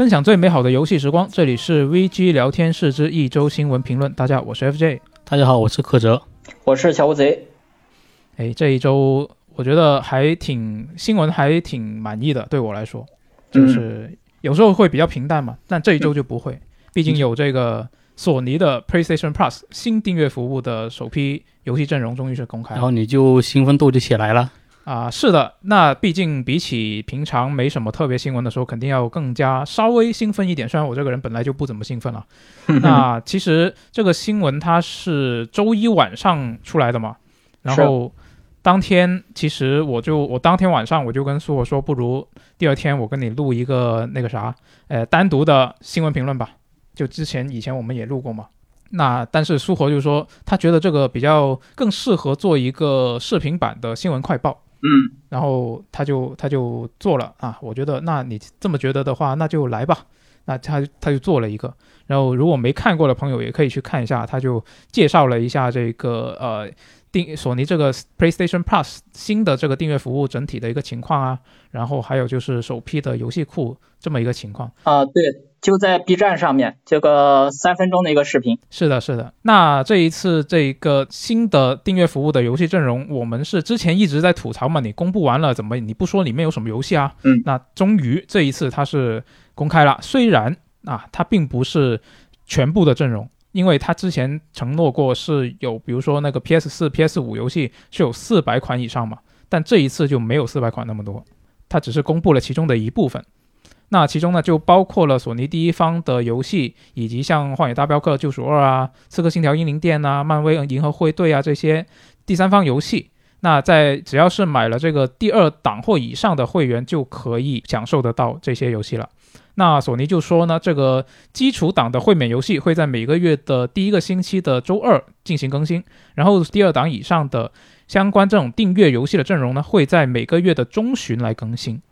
分享最美好的游戏时光，这里是 VG 聊天室之一周新闻评论。大家好，我是 FJ。大家好，我是柯哲。我是小乌贼。哎，这一周我觉得还挺新闻，还挺满意的。对我来说，就是有时候会比较平淡嘛，但这一周就不会，毕竟有这个索尼的 PlayStation Plus 新订阅服务的首批游戏阵容终于是公开了，然后你就兴奋度就起来了。啊，是的，那毕竟比起平常没什么特别新闻的时候，肯定要更加稍微兴奋一点。虽然我这个人本来就不怎么兴奋了。那其实这个新闻它是周一晚上出来的嘛，然后当天其实我就我当天晚上我就跟苏火说，不如第二天我跟你录一个那个啥，呃，单独的新闻评论吧。就之前以前我们也录过嘛。那但是苏活就说他觉得这个比较更适合做一个视频版的新闻快报。嗯，然后他就他就做了啊，我觉得那你这么觉得的话，那就来吧。那他他就做了一个，然后如果没看过的朋友也可以去看一下，他就介绍了一下这个呃订索尼这个 PlayStation Plus 新的这个订阅服务整体的一个情况啊，然后还有就是首批的游戏库这么一个情况啊，对。就在 B 站上面，这个三分钟的一个视频。是的，是的。那这一次这个新的订阅服务的游戏阵容，我们是之前一直在吐槽嘛？你公布完了，怎么你不说里面有什么游戏啊？嗯。那终于这一次它是公开了，虽然啊，它并不是全部的阵容，因为它之前承诺过是有，比如说那个 PS 四、PS 五游戏是有四百款以上嘛，但这一次就没有四百款那么多，它只是公布了其中的一部分。那其中呢，就包括了索尼第一方的游戏，以及像《荒野大镖客：救赎二》啊，《刺客信条：英灵殿》啊，《漫威银河护卫队》啊这些第三方游戏。那在只要是买了这个第二档或以上的会员，就可以享受得到这些游戏了。那索尼就说呢，这个基础档的会免游戏会在每个月的第一个星期的周二进行更新，然后第二档以上的相关这种订阅游戏的阵容呢，会在每个月的中旬来更新。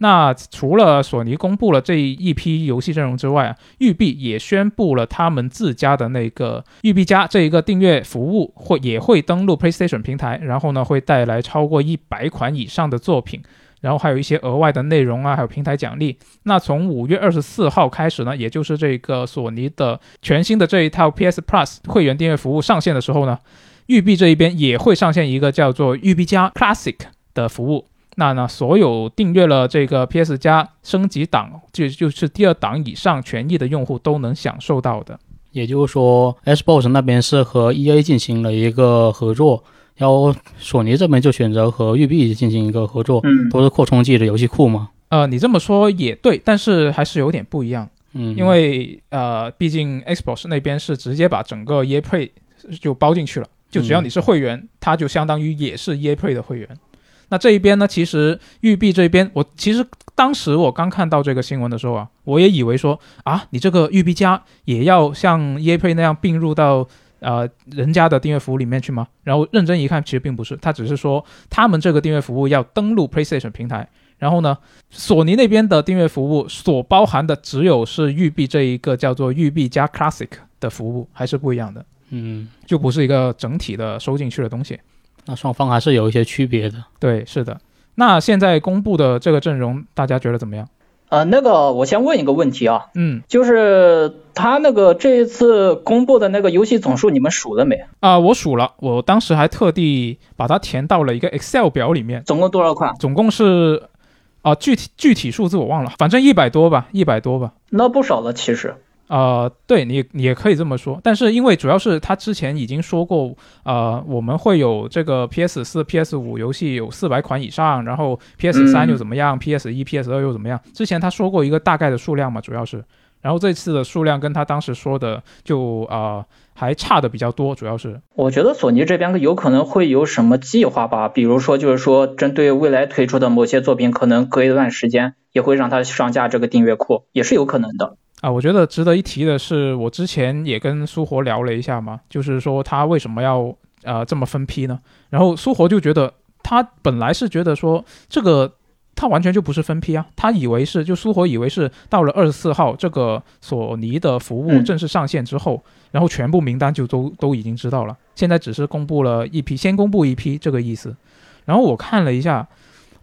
那除了索尼公布了这一批游戏阵容之外啊，育碧也宣布了他们自家的那个育碧加这一个订阅服务会也会登陆 PlayStation 平台，然后呢会带来超过一百款以上的作品，然后还有一些额外的内容啊，还有平台奖励。那从五月二十四号开始呢，也就是这个索尼的全新的这一套 PS Plus 会员订阅服务上线的时候呢，育碧这一边也会上线一个叫做育碧加 Classic 的服务。那呢，所有订阅了这个 PS 加升级档，就就是第二档以上权益的用户都能享受到的。也就是说，Xbox 那边是和 EA 进行了一个合作，然后索尼这边就选择和育碧进行一个合作，嗯，都是扩充自己的游戏库嘛。呃，你这么说也对，但是还是有点不一样，嗯，因为呃，毕竟 Xbox 那边是直接把整个 EA Play 就包进去了，就只要你是会员，它就相当于也是 EA Play 的会员。那这一边呢？其实育碧这边，我其实当时我刚看到这个新闻的时候啊，我也以为说啊，你这个育碧家也要像 EAP 那样并入到呃人家的订阅服务里面去吗？然后认真一看，其实并不是，他只是说他们这个订阅服务要登录 PlayStation 平台，然后呢，索尼那边的订阅服务所包含的只有是育碧这一个叫做育碧加 Classic 的服务，还是不一样的，嗯，就不是一个整体的收进去的东西。那双方还是有一些区别的，对，是的。那现在公布的这个阵容，大家觉得怎么样？呃，那个我先问一个问题啊，嗯，就是他那个这一次公布的那个游戏总数，你们数了没？啊，我数了，我当时还特地把它填到了一个 Excel 表里面。总共多少款？总共是，啊，具体具体数字我忘了，反正一百多吧，一百多吧。那不少了，其实。呃，对你也可以这么说，但是因为主要是他之前已经说过，呃，我们会有这个 PS 四、PS 五游戏有四百款以上，然后 PS 三又怎么样，PS 一、PS 二又怎么样？之前他说过一个大概的数量嘛，主要是，然后这次的数量跟他当时说的就啊还差的比较多，主要是。我觉得索尼这边有可能会有什么计划吧，比如说就是说针对未来推出的某些作品，可能隔一段时间也会让它上架这个订阅库，也是有可能的。啊，我觉得值得一提的是，我之前也跟苏活聊了一下嘛，就是说他为什么要呃这么分批呢？然后苏活就觉得他本来是觉得说这个他完全就不是分批啊，他以为是就苏活以为是到了二十四号这个索尼的服务正式上线之后，然后全部名单就都都已经知道了，现在只是公布了一批，先公布一批这个意思。然后我看了一下，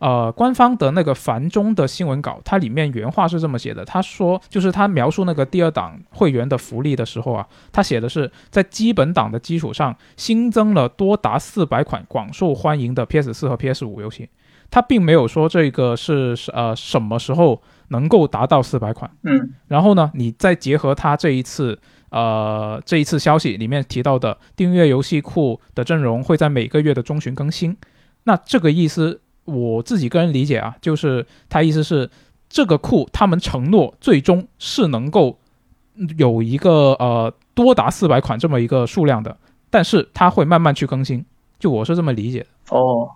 呃，官方的那个繁中的新闻稿，它里面原话是这么写的，他说就是他描述那个第二档会员的福利的时候啊，他写的是在基本档的基础上新增了多达四百款广受欢迎的 PS 四和 PS 五游戏，他并没有说这个是呃什么时候能够达到四百款。嗯，然后呢，你再结合他这一次。呃，这一次消息里面提到的订阅游戏库的阵容会在每个月的中旬更新，那这个意思我自己个人理解啊，就是他意思是这个库他们承诺最终是能够有一个呃多达四百款这么一个数量的，但是它会慢慢去更新，就我是这么理解的。哦，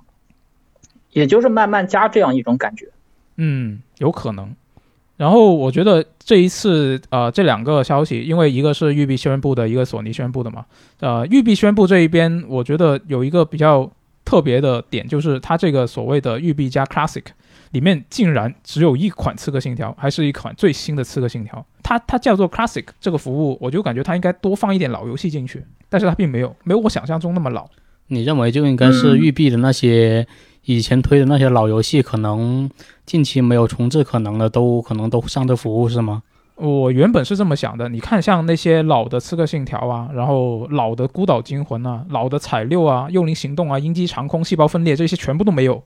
也就是慢慢加这样一种感觉。嗯，有可能。然后我觉得这一次，呃，这两个消息，因为一个是育碧宣布的，一个索尼宣布的嘛，呃，育碧宣布这一边，我觉得有一个比较特别的点，就是它这个所谓的育碧加 Classic 里面竟然只有一款刺客信条，还是一款最新的刺客信条，它它叫做 Classic 这个服务，我就感觉它应该多放一点老游戏进去，但是它并没有，没有我想象中那么老。你认为就应该是育碧的那些？以前推的那些老游戏，可能近期没有重置可能的，都可能都上这服务是吗？我原本是这么想的。你看，像那些老的《刺客信条》啊，然后老的《孤岛惊魂》啊，老的《彩六》啊，《幽灵行动》啊，《鹰击长空》《细胞分裂》这些全部都没有。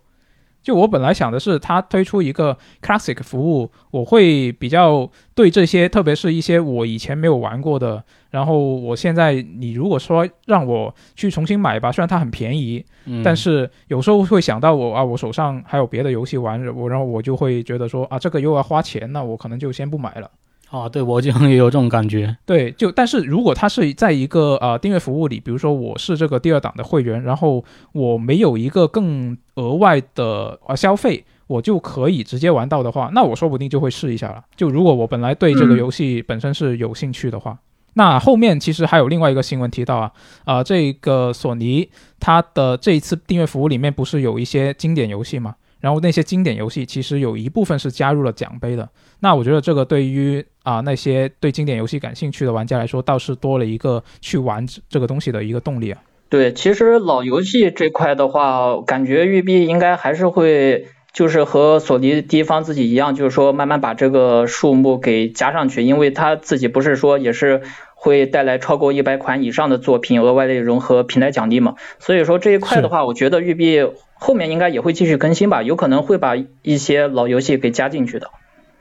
就我本来想的是，它推出一个 classic 服务，我会比较对这些，特别是一些我以前没有玩过的。然后我现在，你如果说让我去重新买吧，虽然它很便宜，但是有时候会想到我啊，我手上还有别的游戏玩，我然后我就会觉得说啊，这个又要花钱，那我可能就先不买了。啊，对我经常也有这种感觉。对，就但是如果它是在一个呃订阅服务里，比如说我是这个第二档的会员，然后我没有一个更额外的呃消费，我就可以直接玩到的话，那我说不定就会试一下了。就如果我本来对这个游戏本身是有兴趣的话，那后面其实还有另外一个新闻提到啊，啊这个索尼它的这一次订阅服务里面不是有一些经典游戏吗？然后那些经典游戏其实有一部分是加入了奖杯的，那我觉得这个对于啊那些对经典游戏感兴趣的玩家来说，倒是多了一个去玩这个东西的一个动力啊。对，其实老游戏这块的话，感觉育碧应该还是会就是和索尼第一方自己一样，就是说慢慢把这个数目给加上去，因为他自己不是说也是会带来超过一百款以上的作品额外的融合平台奖励嘛，所以说这一块的话，我觉得育碧。后面应该也会继续更新吧，有可能会把一些老游戏给加进去的。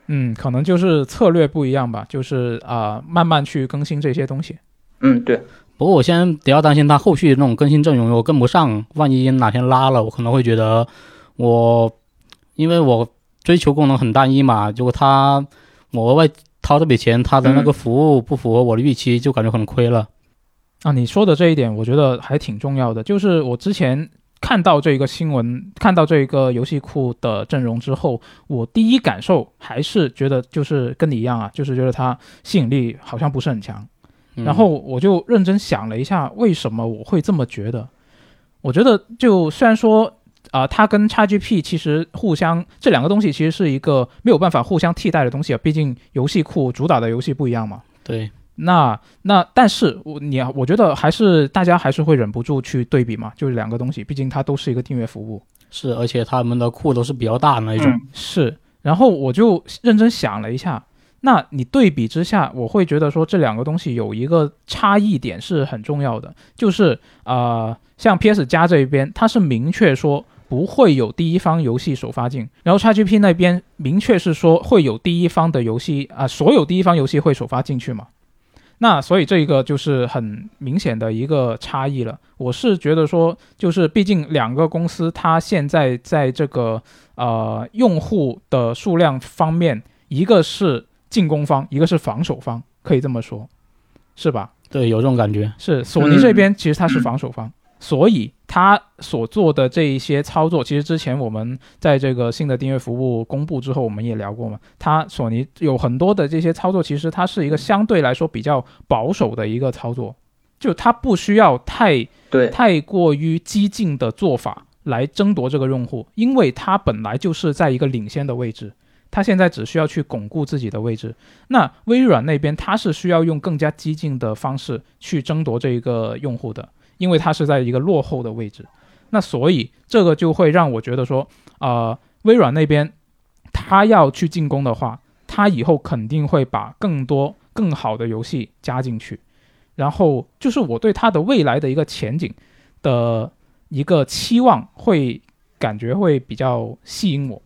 嗯，可能就是策略不一样吧，就是啊，慢慢去更新这些东西。嗯，对。不过我现在比较担心它后续那种更新阵容我跟不上，万一哪天拉了，我可能会觉得我，因为我追求功能很单一嘛，如果他我额外掏这笔钱，他的那个服务不符合我的预期，就感觉很亏了。啊，你说的这一点，我觉得还挺重要的，就是我之前。看到这个新闻，看到这个游戏库的阵容之后，我第一感受还是觉得就是跟你一样啊，就是觉得它吸引力好像不是很强。然后我就认真想了一下，为什么我会这么觉得？我觉得就虽然说啊，它跟 XGP 其实互相这两个东西其实是一个没有办法互相替代的东西啊，毕竟游戏库主打的游戏不一样嘛。对。那那，但是我你我觉得还是大家还是会忍不住去对比嘛，就是两个东西，毕竟它都是一个订阅服务，是，而且他们的库都是比较大的那种，是。然后我就认真想了一下，那你对比之下，我会觉得说这两个东西有一个差异点是很重要的，就是啊，像 PS 加这一边，它是明确说不会有第一方游戏首发进，然后 XGP 那边明确是说会有第一方的游戏啊，所有第一方游戏会首发进去嘛。那所以这一个就是很明显的一个差异了。我是觉得说，就是毕竟两个公司它现在在这个呃用户的数量方面，一个是进攻方，一个是防守方，可以这么说，是吧？对，有这种感觉。是索尼这边其实它是防守方。所以他所做的这一些操作，其实之前我们在这个新的订阅服务公布之后，我们也聊过嘛。他索尼有很多的这些操作，其实它是一个相对来说比较保守的一个操作，就它不需要太对太过于激进的做法来争夺这个用户，因为它本来就是在一个领先的位置，它现在只需要去巩固自己的位置。那微软那边，它是需要用更加激进的方式去争夺这一个用户的。因为它是在一个落后的位置，那所以这个就会让我觉得说，呃，微软那边他要去进攻的话，他以后肯定会把更多更好的游戏加进去，然后就是我对他的未来的一个前景的一个期望会感觉会比较吸引我。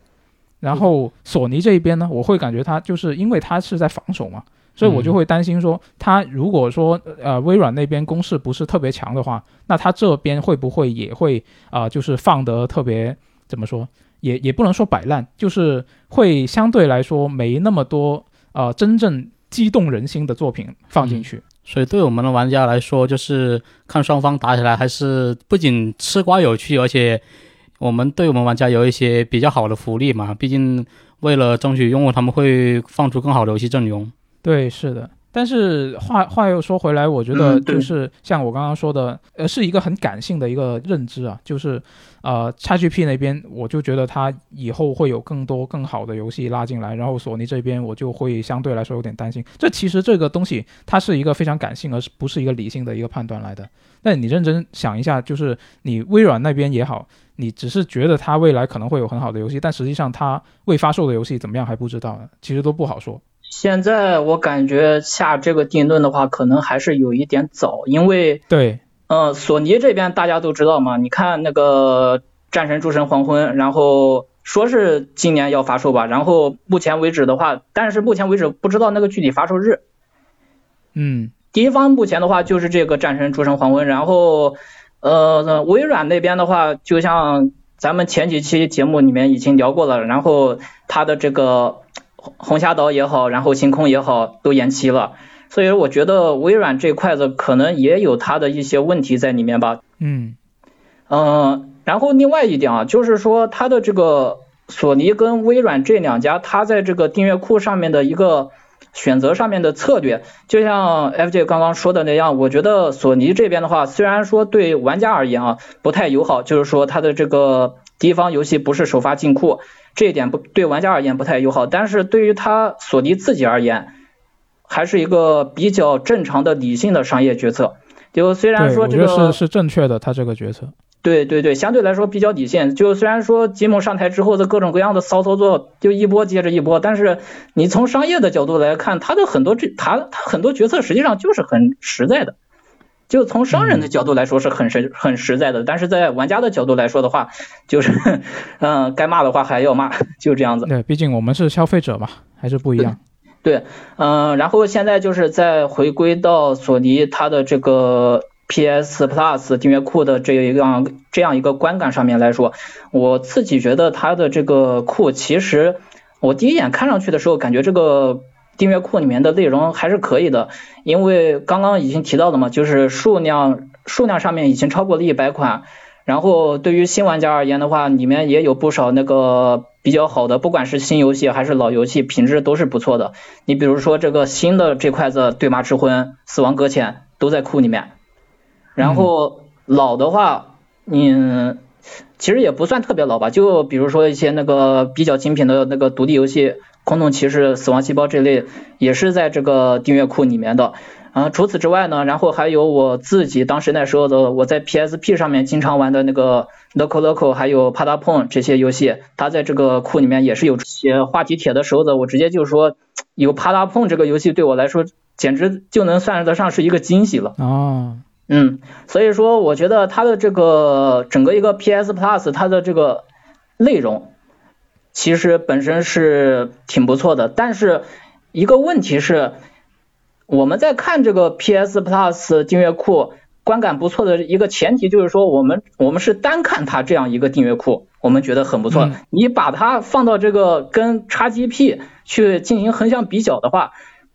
然后索尼这一边呢，我会感觉它就是因为它是在防守嘛，所以我就会担心说，它如果说呃微软那边攻势不是特别强的话，那它这边会不会也会啊、就是放得特别怎么说，也也不能说摆烂，就是会相对来说没那么多呃真正激动人心的作品放进去。所以对我们的玩家来说，就是看双方打起来还是不仅吃瓜有趣，而且我们对我们玩家有一些比较好的福利嘛。毕竟为了争取用户，他们会放出更好的游戏阵容。对，是的。但是话话又说回来，我觉得就是像我刚刚说的，呃，是一个很感性的一个认知啊，就是呃，XGP 那边我就觉得它以后会有更多更好的游戏拉进来，然后索尼这边我就会相对来说有点担心。这其实这个东西它是一个非常感性，而是不是一个理性的一个判断来的。但你认真想一下，就是你微软那边也好，你只是觉得它未来可能会有很好的游戏，但实际上它未发售的游戏怎么样还不知道呢，其实都不好说。现在我感觉下这个定论的话，可能还是有一点早，因为对，呃，索尼这边大家都知道嘛，你看那个《战神：诸神黄昏》，然后说是今年要发售吧，然后目前为止的话，但是目前为止不知道那个具体发售日。嗯，第一方目前的话就是这个《战神：诸神黄昏》，然后呃，微软那边的话，就像咱们前几期节目里面已经聊过了，然后它的这个红红霞岛也好，然后星空也好，都延期了。所以我觉得微软这块子可能也有它的一些问题在里面吧。嗯，嗯，然后另外一点啊，就是说它的这个索尼跟微软这两家，它在这个订阅库上面的一个选择上面的策略，就像 FJ 刚刚说的那样，我觉得索尼这边的话，虽然说对玩家而言啊不太友好，就是说它的这个第一方游戏不是首发进库，这一点不对玩家而言不太友好，但是对于他索尼自己而言，还是一个比较正常的理性的商业决策。就虽然，说这个是是正确的，他这个决策。对对对，相对来说比较理性。就虽然说吉姆上台之后的各种各样的骚操作，就一波接着一波，但是你从商业的角度来看，他的很多这他他很多决策实际上就是很实在的。就从商人的角度来说是很实很实在的，但是在玩家的角度来说的话，就是嗯，该骂的话还要骂，就这样子。对，毕竟我们是消费者嘛，还是不一样。对，嗯，然后现在就是再回归到索尼它的这个 PS Plus 订阅库的这样这样一个观感上面来说，我自己觉得它的这个库其实我第一眼看上去的时候，感觉这个订阅库里面的内容还是可以的，因为刚刚已经提到了嘛，就是数量数量上面已经超过了一百款。然后对于新玩家而言的话，里面也有不少那个比较好的，不管是新游戏还是老游戏，品质都是不错的。你比如说这个新的这块子《对马之婚》《死亡搁浅》都在库里面。然后老的话，嗯，其实也不算特别老吧，就比如说一些那个比较精品的那个独立游戏，《空洞骑士》《死亡细胞》这类，也是在这个订阅库里面的。啊，除此之外呢，然后还有我自己当时那时候的我在 PSP 上面经常玩的那个 Loco Loco，还有帕达碰这些游戏，它在这个库里面也是有些话题帖的时候的，我直接就说有帕达碰这个游戏对我来说简直就能算得上是一个惊喜了。哦，嗯，所以说我觉得它的这个整个一个 PS Plus 它的这个内容其实本身是挺不错的，但是一个问题是。我们在看这个 PS Plus 订阅库观感不错的一个前提就是说，我们我们是单看它这样一个订阅库，我们觉得很不错。嗯你把它放到这个跟 XGP 去进行横向比较的话，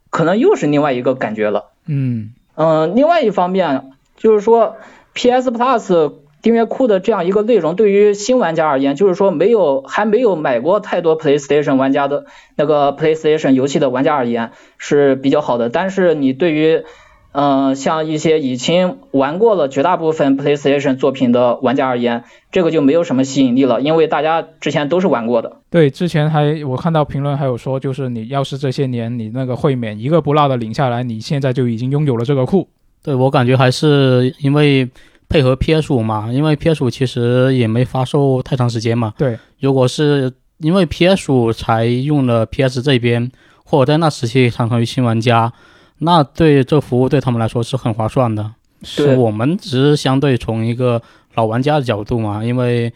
可能又是另外一个感觉了。嗯嗯，另外一方面就是说 PS Plus 订阅库的这样一个内容，对于新玩家而言，就是说没有还没有买过太多 PlayStation 玩家的那个 PlayStation 游戏的玩家而言是比较好的。但是你对于呃像一些已经玩过了绝大部分 PlayStation 作品的玩家而言，这个就没有什么吸引力了，因为大家之前都是玩过的。对，之前还我看到评论还有说，就是你要是这些年你那个会免一个不落的领下来，你现在就已经拥有了这个库。对我感觉还是因为配合 PS 五嘛，因为 PS 五其实也没发售太长时间嘛。对，如果是因为 PS 五才用了 PS 这边，或者在那时期常成于新玩家，那对这服务对他们来说是很划算的。是我们只是相对从一个老玩家的角度嘛，因为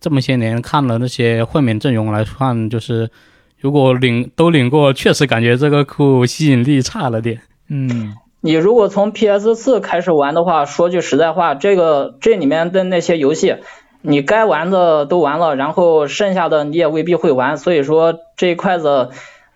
这么些年看了那些会免阵容来看，就是如果领都领过，确实感觉这个库吸引力差了点。嗯，你如果从 PS 四开始玩的话，说句实在话，这个这里面的那些游戏，你该玩的都玩了，然后剩下的你也未必会玩，所以说这一块子，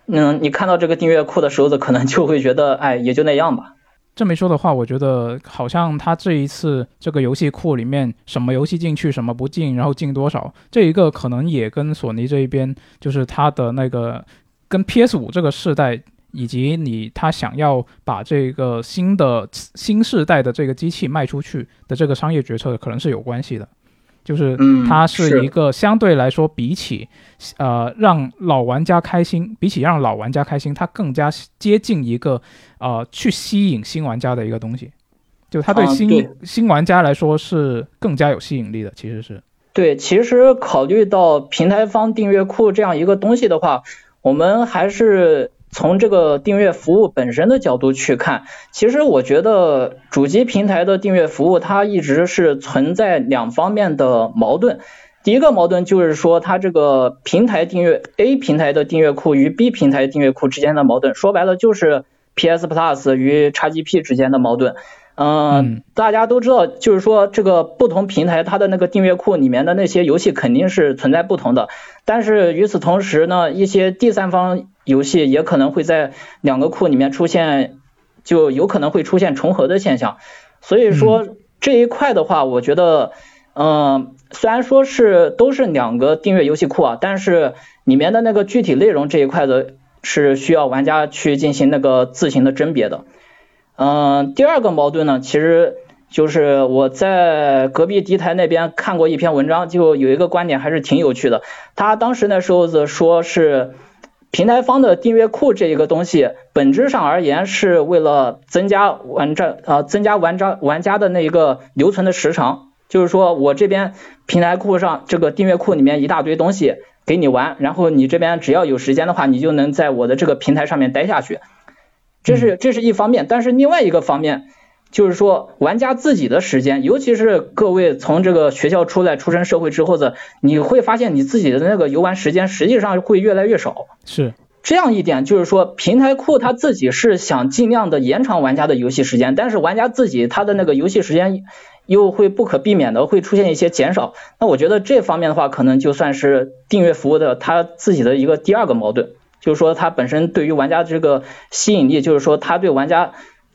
嗯，你看到这个订阅库的时候，可能就会觉得，哎，也就那样吧。这么一说的话，我觉得好像他这一次这个游戏库里面什么游戏进去，什么不进，然后进多少，这一个可能也跟索尼这一边就是他的那个跟 PS 五这个世代，以及你他想要把这个新的新世代的这个机器卖出去的这个商业决策，可能是有关系的。就是嗯它是是一个相对来说，比起呃让老玩家开心，比起让老玩家开心，它更加接近一个呃去吸引新玩家的一个东西。就它对新、新玩家来说是更加有吸引力的，其实是。对，其实考虑到平台方订阅库这样一个东西的话，我们还是从这个订阅服务本身的角度去看。其实我觉得主机平台的订阅服务它一直是存在两方面的矛盾。第一个矛盾就是说，它这个平台订阅 A 平台的订阅库与 B 平台订阅库之间的矛盾，说白了就是 PS Plus 与 XGP 之间的矛盾。嗯嗯，大家都知道，就是说这个不同平台它的那个订阅库里面的那些游戏肯定是存在不同的，但是与此同时呢，一些第三方游戏也可能会在两个库里面出现，就有可能会出现重合的现象。所以说这一块的话，我觉得，嗯、虽然说是都是两个订阅游戏库啊，但是里面的那个具体内容这一块的是需要玩家去进行那个自行的甄别的。嗯，第二个矛盾呢，其实就是我在隔壁敌台那边看过一篇文章，就有一个观点还是挺有趣的。他当时那时候子说是平台方的订阅库这一个东西，本质上而言是为了增加玩家啊、增加玩家玩家的那一个留存的时长，就是说我这边平台库上这个订阅库里面一大堆东西给你玩，然后你这边只要有时间的话，你就能在我的这个平台上面待下去。这是这是一方面，但是另外一个方面就是说，玩家自己的时间，尤其是各位从这个学校出来、出身社会之后的，你会发现你自己的那个游玩时间实际上会越来越少。是，这样一点就是说，平台库它自己是想尽量的延长玩家的游戏时间，但是玩家自己他的那个游戏时间又会不可避免的会出现一些减少。那我觉得这方面的话，可能就算是订阅服务的它自己的一个第二个矛盾。就是说，它本身对于玩家这个吸引力，就是说，它对玩家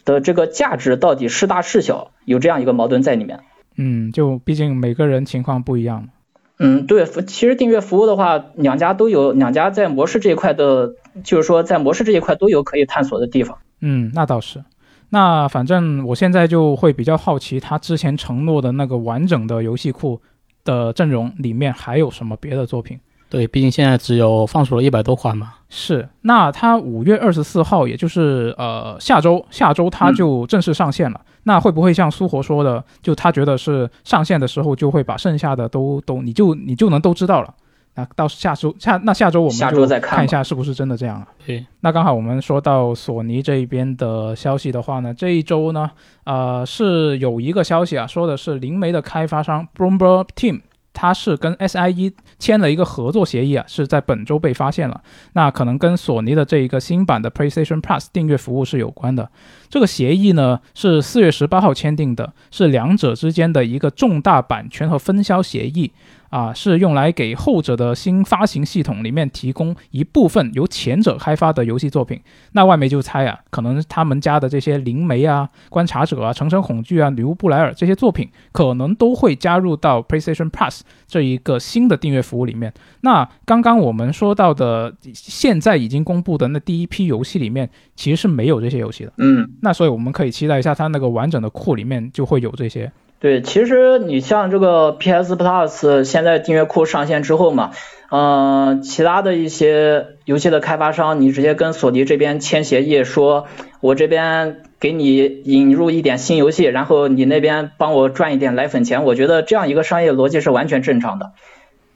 的这个价值到底是大是小，有这样一个矛盾在里面。嗯，就毕竟每个人情况不一样嘛。嗯，对，其实订阅服务的话，两家都有，两家在模式这一块的，就是说在模式这一块都有可以探索的地方。嗯，那倒是。那反正我现在就会比较好奇，他之前承诺的那个完整的游戏库的阵容里面还有什么别的作品？对，毕竟现在只有放出了一百多款嘛。是，那它五月二十四号，也就是呃下周，下周它就正式上线了。那会不会像苏活说的，就他觉得是上线的时候就会把剩下的都都你就你就能都知道了？那到下周下那下周我们就下周再看吧看一下是不是真的这样啊？对，那刚好我们说到索尼这一边的消息的话呢，这一周呢，呃是有一个消息啊，说的是灵媒的开发商 Bloomberg Team。它是跟 SIE 签了一个合作协议啊，是在本周被发现了。那可能跟索尼的这一个新版的 PlayStation Plus 订阅服务是有关的。这个协议呢是四月十八号签订的，是两者之间的一个重大版权和分销协议啊，是用来给后者的新发行系统里面提供一部分由前者开发的游戏作品。那外媒就猜啊，可能他们家的这些灵媒啊、观察者啊、层层恐惧啊、女巫布莱尔这些作品，可能都会加入到 PlayStation Plus 这一个新的订阅服务里面。那刚刚我们说到的，现在已经公布的那第一批游戏里面，其实是没有这些游戏的。嗯，那所以我们可以期待一下，它那个完整的库里面就会有这些。对，其实你像这个 PS Plus 现在订阅库上线之后嘛，嗯、其他的一些游戏的开发商，你直接跟索尼这边签协议，说我这边给你引入一点新游戏，然后你那边帮我赚一点奶粉钱，我觉得这样一个商业逻辑是完全正常的。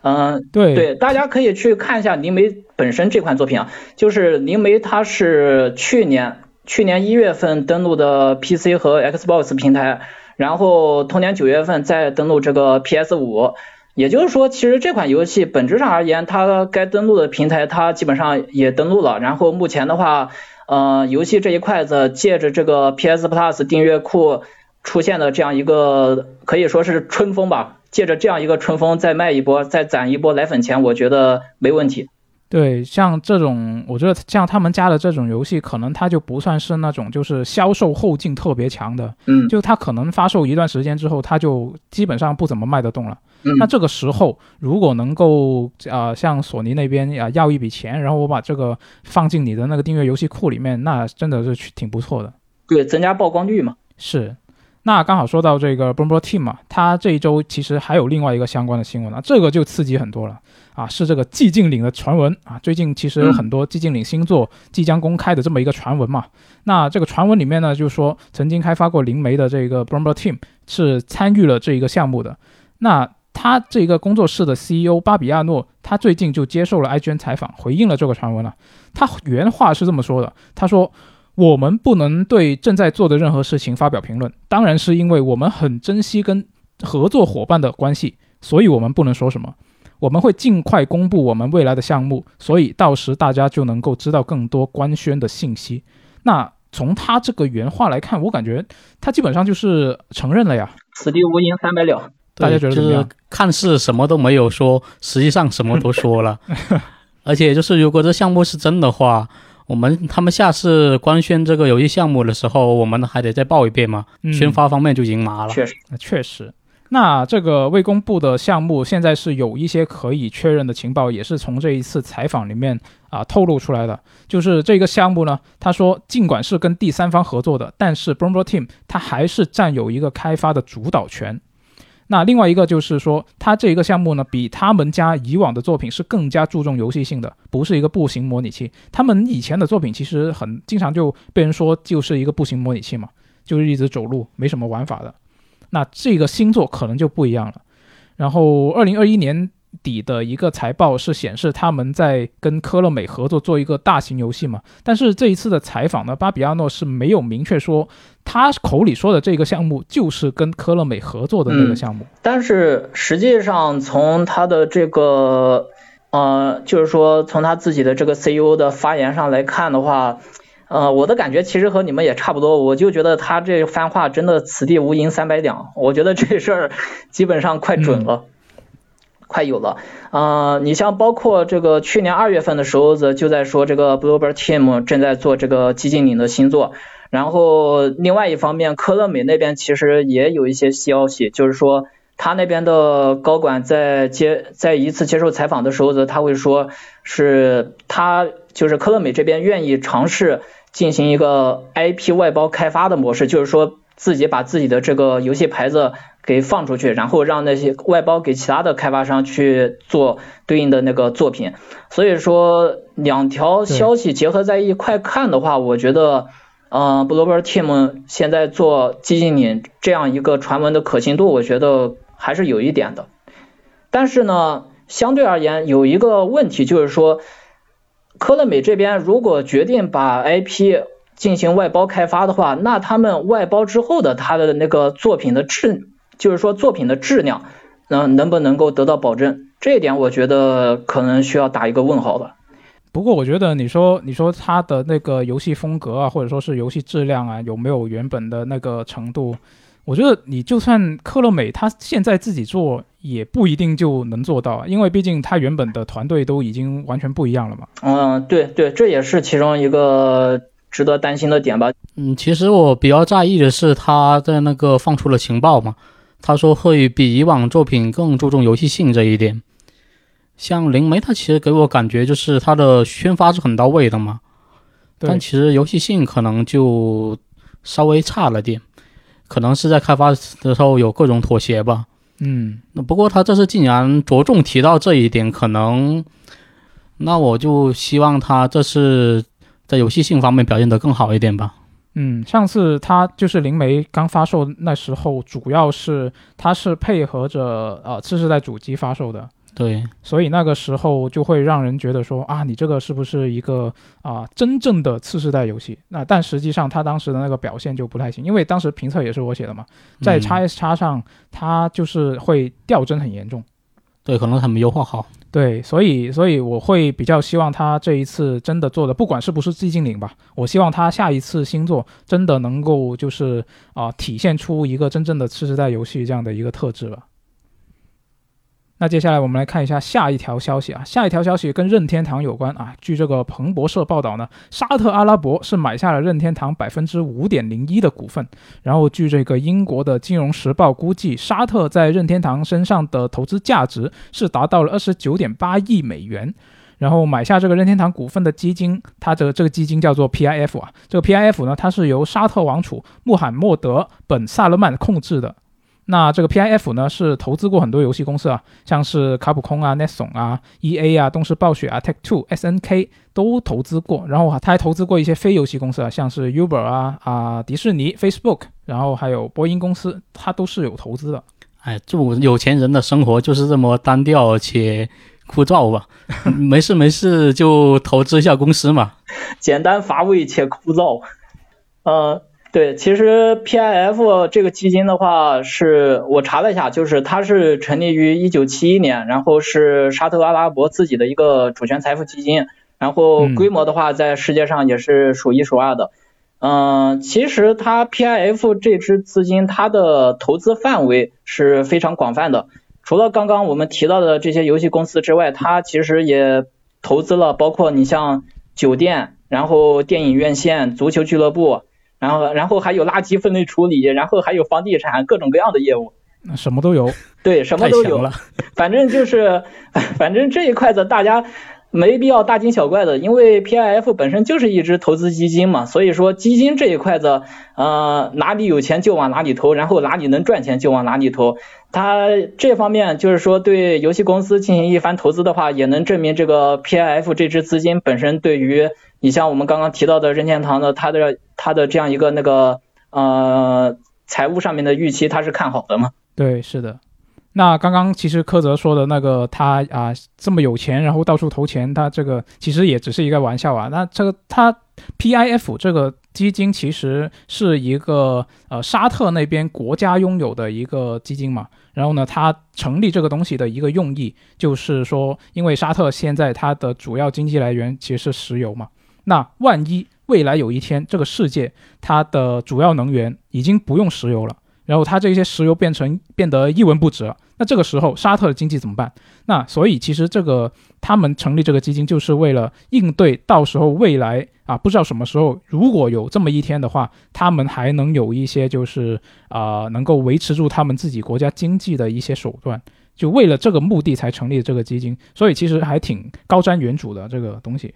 嗯，对对，大家可以去看一下灵媒本身这款作品啊，就是灵媒它是去年去年一月份登陆的 PC 和 Xbox 平台，然后同年九月份再登陆这个 PS 五，也就是说，其实这款游戏本质上而言，它该登陆的平台它基本上也登陆了，然后目前的话，呃，游戏这一块子借着这个 PS Plus 订阅库出现的这样一个可以说是春风吧。借着这样一个春风再卖一波，再攒一波奶粉钱，我觉得没问题。对，像这种，我觉得像他们家的这种游戏，可能它就不算是那种就是销售后劲特别强的，嗯，就它可能发售一段时间之后，它就基本上不怎么卖得动了。嗯那这个时候，如果能够啊、呃向索尼那边啊、要一笔钱，然后我把这个放进你的那个订阅游戏库里面，那真的是挺不错的。对，增加曝光率嘛。是，那刚好说到这个 b o o m b o Team 嘛，它这一周其实还有另外一个相关的新闻啊，这个就刺激很多了啊，是这个寂静岭的传闻啊。最近其实有很多寂静岭新作即将公开的这么一个传闻嘛。那这个传闻里面呢，就是说曾经开发过灵媒的这个 b o o m b o Team 是参与了这一个项目的。那他这个工作室的 CEO 巴比亚诺，他最近就接受了 IGN 采访，回应了这个传闻了。他原话是这么说的，他说。我们不能对正在做的任何事情发表评论，当然是因为我们很珍惜跟合作伙伴的关系，所以我们不能说什么。我们会尽快公布我们未来的项目，所以到时大家就能够知道更多官宣的信息。那从他这个原话来看，我感觉他基本上就是承认了呀。此地无银三百两。大家觉得怎么样就是看似什么都没有说，实际上什么都说了。而且就是如果这项目是真的话，我们他们下次官宣这个游戏项目的时候，我们还得再报一遍吗？嗯宣发方面就已经麻了。确实，那确实，那这个未公布的项目现在是有一些可以确认的情报，也是从这一次采访里面啊透露出来的。就是这个项目呢，他说尽管是跟第三方合作的，但是 b r o m b o Team 它还是占有一个开发的主导权。那另外一个就是说，他这一个项目呢，比他们家以往的作品是更加注重游戏性的，不是一个步行模拟器。他们以前的作品其实很经常就被人说就是一个步行模拟器嘛，就是一直走路，没什么玩法的。那这个星座可能就不一样了。然后，二零二一年底的一个财报是显示他们在跟科乐美合作做一个大型游戏嘛。但是这一次的采访呢，巴比亚诺是没有明确说他口里说的这个项目就是跟科乐美合作的那个项目。但是实际上从他的这个呃，就是说从他自己的这个 CEO 的发言上来看的话，呃，我的感觉其实和你们也差不多，我就觉得他这番话真的此地无银三百两，我觉得这事儿基本上快准了。快有了，呃，你像包括这个去年二月份的时候就在说这个 Bluebird Team 正在做这个寂静岭的新作，然后另外一方面，科乐美那边其实也有一些消息，就是说他那边的高管在接在一次接受采访的时候呢，他会说是他就是科乐美这边愿意尝试进行一个 IP 外包开发的模式，就是说自己把自己的这个游戏牌子给放出去，然后让那些外包给其他的开发商去做对应的那个作品。所以说两条消息结合在一块看的话，我觉得。呃 b l u e b i r d Team 现在做寂静岭这样一个传闻的可信度，我觉得还是有一点的。但是呢，相对而言有一个问题，就是说，科乐美这边如果决定把 IP 进行外包开发的话，那他们外包之后的他的那个作品的质，就是说作品的质量，能能不能够得到保证？这一点我觉得可能需要打一个问号吧。不过我觉得你说你说它的那个游戏风格啊，或者说是游戏质量啊，有没有原本的那个程度？我觉得你就算克乐美，他现在自己做也不一定就能做到啊，因为毕竟他原本的团队都已经完全不一样了嘛。嗯，对对，这也是其中一个值得担心的点吧。嗯，其实我比较在意的是他在那个放出了情报嘛，他说会比以往作品更注重游戏性这一点。像灵媒，它其实给我感觉就是它的宣发是很到位的嘛，但其实游戏性可能就稍微差了点，可能是在开发的时候有各种妥协吧。嗯，那不过他这次竟然着重提到这一点，可能那我就希望他这次在游戏性方面表现得更好一点吧。嗯，上次它就是灵媒刚发售那时候，主要是它是配合着呃次世代主机发售的，对，所以那个时候就会让人觉得说啊，你这个是不是一个啊、真正的次世代游戏？那但实际上它当时的那个表现就不太行，因为当时评测也是我写的嘛，在嗯 x S 叉上它就是会掉帧很严重。对，可能还没优化好。对，所以所以我会比较希望他这一次真的做的，不管是不是寂静岭吧，我希望他下一次新作真的能够就是啊、体现出一个真正的次世代游戏这样的一个特质吧。那接下来我们来看一下下一条消息啊，下一条消息跟任天堂有关啊。据这个彭博社报道呢，沙特阿拉伯是买下了任天堂百分之五点零一的股份，然后据这个英国的《金融时报》估计，沙特在任天堂身上的投资价值是达到了二十九点八亿美元。然后买下这个任天堂股份的基金，它的这个基金叫做 PIF 啊，这个 PIF 呢，它是由沙特王储穆罕默德本萨勒曼控制的。那这个 PIF 呢，是投资过很多游戏公司啊，像是卡普空啊、Netson 啊、EA 啊、东视暴雪啊、Tech Two、SNK 都投资过。然后啊，他还投资过一些非游戏公司啊，像是 Uber 啊、啊迪士尼、Facebook，然后还有波音公司，他都是有投资的。哎，就有钱人的生活就是这么单调且枯燥吧。没事没事就投资一下公司嘛。简单乏味且枯燥。呃，对，其实 PIF 这个基金的话，是我查了一下，就是它是成立于一九七一年，然后是沙特阿拉伯自己的一个主权财富基金，然后嗯规模的话，在世界上也是数一数二的。嗯、其实它 PIF 这支资金，它的投资范围是非常广泛的。除了刚刚我们提到的这些游戏公司之外，它其实也投资了，包括你像酒店，然后电影院线、足球俱乐部，然后然后还有垃圾分类处理，然后还有房地产各种各样的业务，什么都有。对，什么都有。了。反正就是，反正这一块子大家没必要大惊小怪的，因为 PIF 本身就是一只投资基金嘛，所以说基金这一块子，呃，哪里有钱就往哪里投，然后哪里能赚钱就往哪里投。它这方面就是说对游戏公司进行一番投资的话，也能证明这个 PIF 这支资金本身对于你像我们刚刚提到的任天堂的它的它的这样一个那个呃财务上面的预期，它是看好的嘛。对，是的。那刚刚其实柯泽说的那个他啊这么有钱，然后到处投钱，他这个其实也只是一个玩笑啊。那这个他 PIF 这个基金其实是一个呃沙特那边国家拥有的一个基金嘛。然后呢，它成立这个东西的一个用意就是说，因为沙特现在它的主要经济来源其实是石油嘛。那万一未来有一天这个世界它的主要能源已经不用石油了。然后它这些石油变成变得一文不值了，那这个时候沙特的经济怎么办？那所以其实这个他们成立这个基金就是为了应对到时候未来啊不知道什么时候如果有这么一天的话，他们还能有一些就是啊、能够维持住他们自己国家经济的一些手段，就为了这个目的才成立这个基金，所以其实还挺高瞻远瞩的这个东西。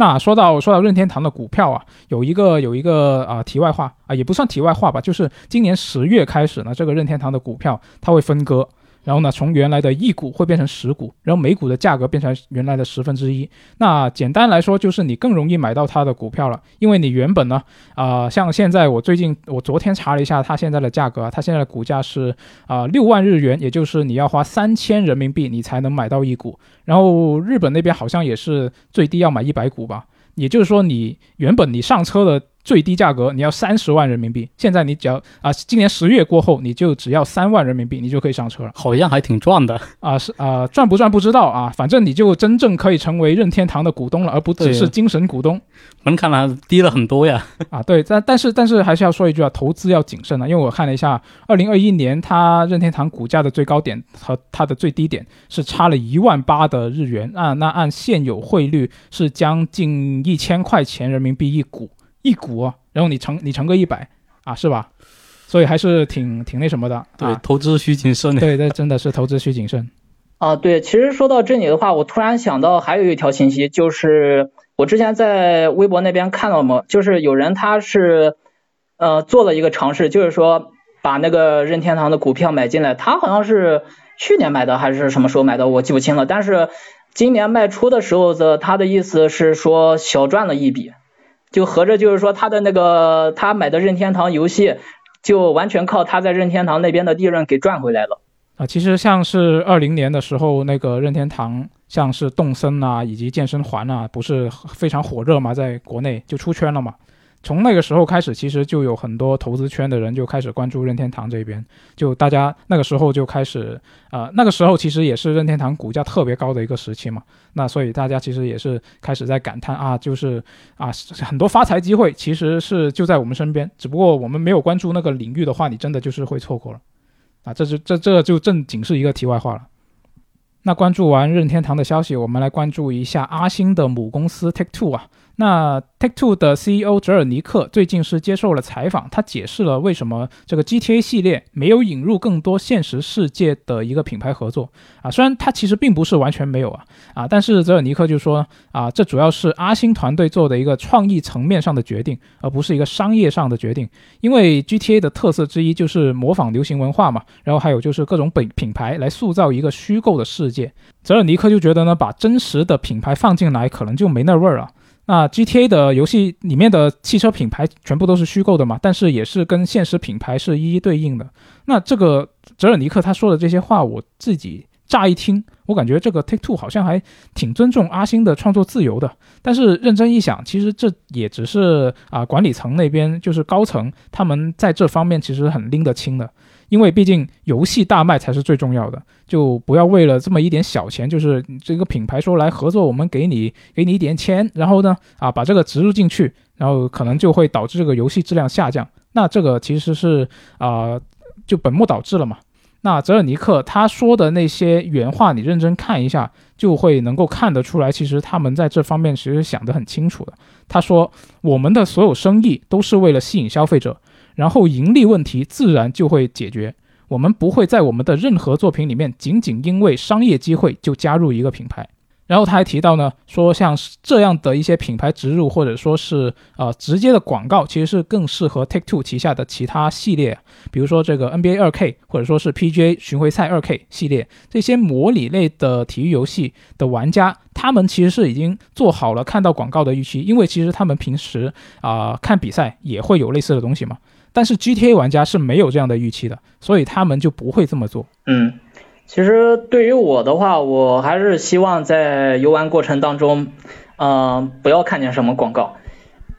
那说到说到任天堂的股票啊，有一个有一个啊、题外话啊、也不算题外话吧，就是今年十月开始呢，这个任天堂的股票它会分割，然后呢，从原来的一股会变成十股，然后每股的价格变成原来的十分之一。那简单来说，就是你更容易买到它的股票了，因为你原本呢，啊、像现在我最近我昨天查了一下它现在的价格，它现在的股价是啊六、万日元，也就是你要花三千人民币你才能买到一股。然后日本那边好像也是最低要买一百股吧，也就是说你原本你上车的最低价格你要三十万人民币，现在你只要啊，今年十月过后你就只要三万人民币，你就可以上车了好像还挺赚的。啊，是啊，赚不赚不知道啊，反正你就真正可以成为任天堂的股东了，而不只是精神股东门槛呢低了很多呀。啊。对，但但是但是还是要说一句啊，投资要谨慎啊，因为我看了一下，二零二一年它任天堂股价的最高点和它的最低点是差了一万八的日元啊，那按现有汇率是将近一千块钱人民币一股一股啊，然后你乘你乘个一百啊，是吧？所以还是挺挺那什么的，对，啊、投资需谨慎。对，这真的是投资需谨慎。啊，对，其实说到这里的话，我突然想到还有一条信息，就是我之前在微博那边看到嘛，就是有人他是呃做了一个尝试，就是说把那个任天堂的股票买进来，他好像是去年买的还是什么时候买的，我记不清了，但是今年卖出的时候的他的意思是说小赚了一笔。就合着就是说他的那个他买的任天堂游戏，就完全靠他在任天堂那边的利润给赚回来了。啊，其实像是二零年的时候，那个任天堂像是动森啊，以及健身环啊，不是非常火热嘛，在国内就出圈了嘛。从那个时候开始，其实就有很多投资圈的人就开始关注任天堂这边，就大家那个时候就开始，呃，那个时候其实也是任天堂股价特别高的一个时期嘛。那所以大家其实也是开始在感叹啊，就是啊，很多发财机会其实是就在我们身边，只不过我们没有关注那个领域的话，你真的就是会错过了。啊，这是这这就正经是一个题外话了。那关注完任天堂的消息，我们来关注一下阿星的母公司 Take Two 啊。那 Take Two 的 CEO 泽尔尼克最近是接受了采访，他解释了为什么这个 GTA 系列没有引入更多现实世界的一个品牌合作啊。虽然他其实并不是完全没有啊啊，但是泽尔尼克就说啊，这主要是阿星团队做的一个创意层面上的决定，而不是一个商业上的决定。因为 GTA 的特色之一就是模仿流行文化嘛，然后还有就是各种本品牌来塑造一个虚构的世界。泽尔尼克就觉得呢，把真实的品牌放进来，可能就没那味儿了。那 GTA 的游戏里面的汽车品牌全部都是虚构的嘛，但是也是跟现实品牌是一一对应的。那这个泽尔尼克他说的这些话，我自己乍一听，我感觉这个 Take Two 好像还挺尊重阿星的创作自由的。但是认真一想，其实这也只是啊管理层那边就是高层他们在这方面其实很拎得清的。因为毕竟游戏大卖才是最重要的，就不要为了这么一点小钱，就是这个品牌说来合作，我们给你给你一点钱，然后呢，啊把这个植入进去，然后可能就会导致这个游戏质量下降。那这个其实是啊，就本末倒置了嘛。那泽尔尼克他说的那些原话，你认真看一下，就会能够看得出来，其实他们在这方面其实想得很清楚的。他说，我们的所有生意都是为了吸引消费者。然后盈利问题自然就会解决。我们不会在我们的任何作品里面仅仅因为商业机会就加入一个品牌。然后他还提到呢，说像这样的一些品牌植入或者说是呃直接的广告，其实是更适合 Take Two 旗下的其他系列，比如说这个 NBA 2K 或者说是 PGA 巡回赛 2K 系列这些模拟类的体育游戏的玩家，他们其实是已经做好了看到广告的预期，因为其实他们平时啊看比赛也会有类似的东西嘛。但是 GTA 玩家是没有这样的预期的，所以他们就不会这么做。嗯，其实对于我的话，我还是希望在游玩过程当中，嗯，不要看见什么广告。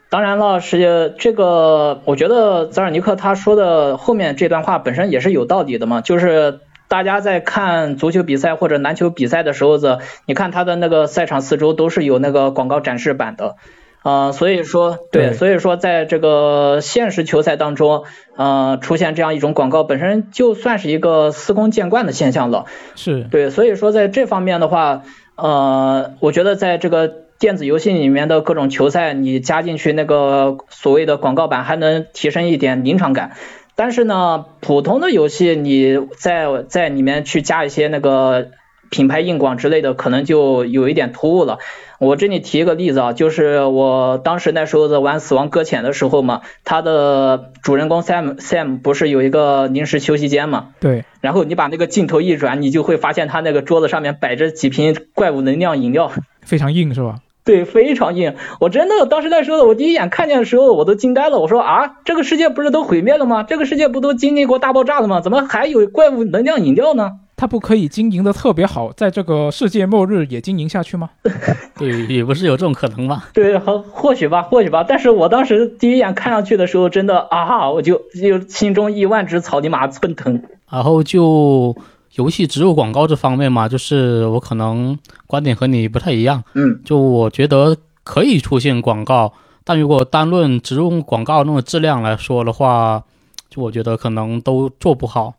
当然了，是这个，我觉得泽尔尼克他说的后面这段话本身也是有道理的嘛，就是大家在看足球比赛或者篮球比赛的时候子，你看他的那个赛场四周都是有那个广告展示板的。啊，所以说，对，所以说，在这个现实球赛当中，呃，出现这样一种广告，本身就算是一个司空见惯的现象了。是对，所以说在这方面的话，呃，我觉得在这个电子游戏里面的各种球赛，你加进去那个所谓的广告版，还能提升一点临场感。但是呢，普通的游戏，你在在里面去加一些那个品牌硬广之类的，可能就有一点突兀了。我这里提一个例子啊，就是我当时那时候在玩《死亡搁浅》的时候嘛，它的主人公 Sam Sam 不是有一个临时休息间嘛？对。然后你把那个镜头一转，你就会发现他那个桌子上面摆着几瓶怪物能量饮料，非常硬是吧？对，非常硬。我真的当时那时候我第一眼看见的时候我都惊呆了，我说啊，这个世界不是都毁灭了吗？这个世界不都经历过大爆炸了吗？怎么还有怪物能量饮料呢？他不可以经营的特别好，在这个世界末日也经营下去吗？对，也不是有这种可能吗？对，或或许吧，或许吧。但是我当时第一眼看上去的时候，真的啊，我就就心中一万只草泥马奔腾。然后就游戏植入广告这方面嘛，就是我可能观点和你不太一样。嗯，就我觉得可以出现广告，但如果单论植入广告那种质量来说的话，就我觉得可能都做不好。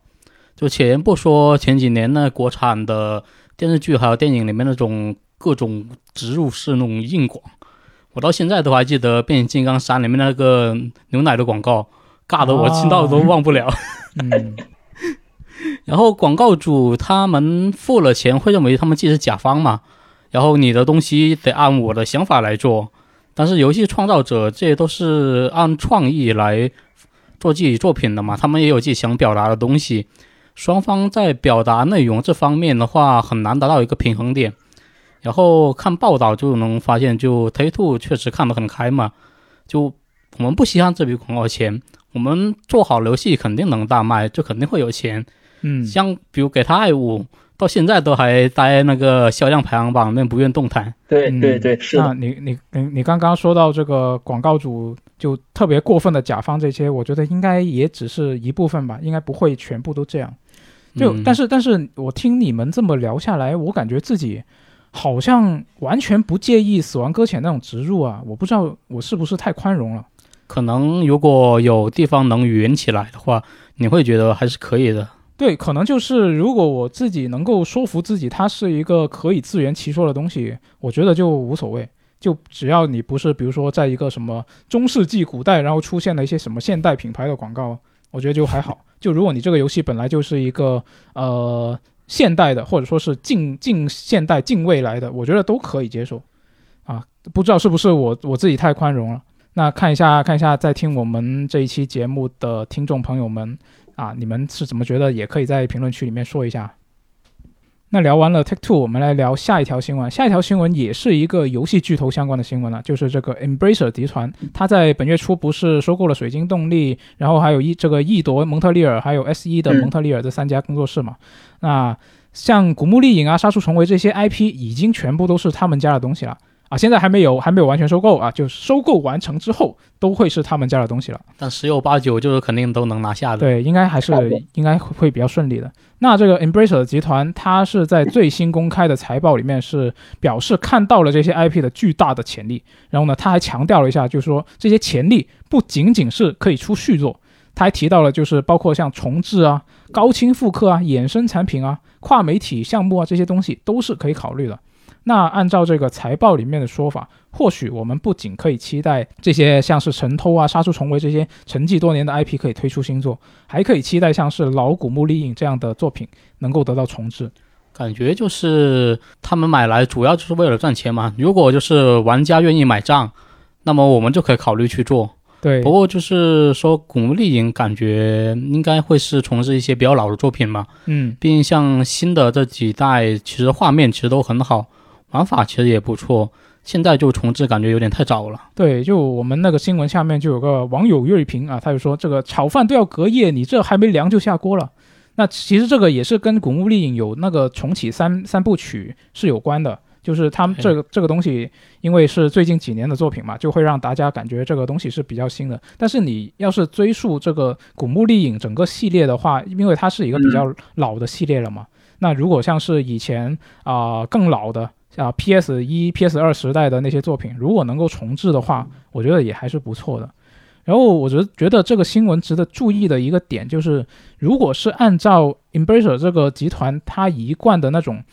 就且不说前几年那国产的电视剧还有电影里面那种各种植入式那种硬广，我到现在都还记得《变形金刚三》里面那个牛奶的广告，尬得我听到都忘不了。嗯，然后广告主他们付了钱，会认为他们既是甲方嘛，然后你的东西得按我的想法来做。但是游戏创造者这些都是按创意来做自己作品的嘛，他们也有自己想表达的东西。双方在表达内容这方面的话，很难达到一个平衡点。然后看报道就能发现，就 Take Two 确实看得很开嘛，就我们不稀罕这笔广告钱，我们做好游戏肯定能大卖，就肯定会有钱。嗯，像比如给他爱五，到现在都还待那个销量排行榜里面不愿动弹。对嗯对对，是那的，你你你你刚刚说到这个广告主就特别过分的甲方这些，我觉得应该也只是一部分吧，应该不会全部都这样。就、嗯但是但是我听你们这么聊下来，我感觉自己好像完全不介意死亡搁浅那种植入啊，我不知道我是不是太宽容了。可能如果有地方能圆起来的话，你会觉得还是可以的。对，可能就是如果我自己能够说服自己，它是一个可以自圆其说的东西，我觉得就无所谓。就只要你不是，比如说在一个什么中世纪古代，然后出现了一些什么现代品牌的广告，我觉得就还好。就如果你这个游戏本来就是一个呃现代的，或者说是近近现代近未来的，我觉得都可以接受。啊，不知道是不是我我自己太宽容了。那看一下看一下，在听我们这一期节目的听众朋友们。啊，你们是怎么觉得？也可以在评论区里面说一下。那聊完了 Take Two，我们来聊下一条新闻。下一条新闻也是一个游戏巨头相关的新闻了，就是这个 Embracer 集团，它在本月初不是收购了水晶动力，然后还有一这个易夺蒙特利尔，还有 S 一的蒙特利尔这三家工作室嘛？那像古墓丽影啊、杀出重围这些 IP 已经全部都是他们家的东西了。啊，现在还没有，还没有完全收购啊，就收购完成之后都会是他们家的东西了。但十有八九就是肯定都能拿下的。对，应该还是应该会会比较顺利的。那这个 Embracer 集团，它是在最新公开的财报里面是表示看到了这些 IP 的巨大的潜力，然后呢，他还强调了一下，就是说这些潜力不仅仅是可以出续作，他还提到了就是包括像重置啊、高清复刻啊、衍生产品啊、跨媒体项目啊这些东西都是可以考虑的。那按照这个财报里面的说法，或许我们不仅可以期待这些像是神偷啊、杀出重围这些沉寂多年的 IP 可以推出新作，还可以期待像是老古墓丽影这样的作品能够得到重置。感觉就是他们买来主要就是为了赚钱嘛。如果就是玩家愿意买账，那么我们就可以考虑去做。对不，过就是说，古墓丽影感觉应该会是重置一些比较老的作品嘛。嗯，毕竟像新的这几代，其实画面其实都很好，玩法其实也不错。现在就重置，感觉有点太早了。对，就我们那个新闻下面就有个网友锐评啊，他就说这个炒饭都要隔夜，你这还没凉就下锅了。那其实这个也是跟古墓丽影有那个重启三三部曲是有关的，就是他们这个这个东西，因为是最近几年的作品嘛，就会让大家感觉这个东西是比较新的。但是你要是追溯这个古墓丽影整个系列的话，因为它是一个比较老的系列了嘛，那如果像是以前啊、更老的。啊，PS 一、PS 二时代的那些作品，如果能够重置的话，我觉得也还是不错的。然后我觉得觉得这个新闻值得注意的一个点就是，如果是按照 Embracer 这个集团它一贯的那种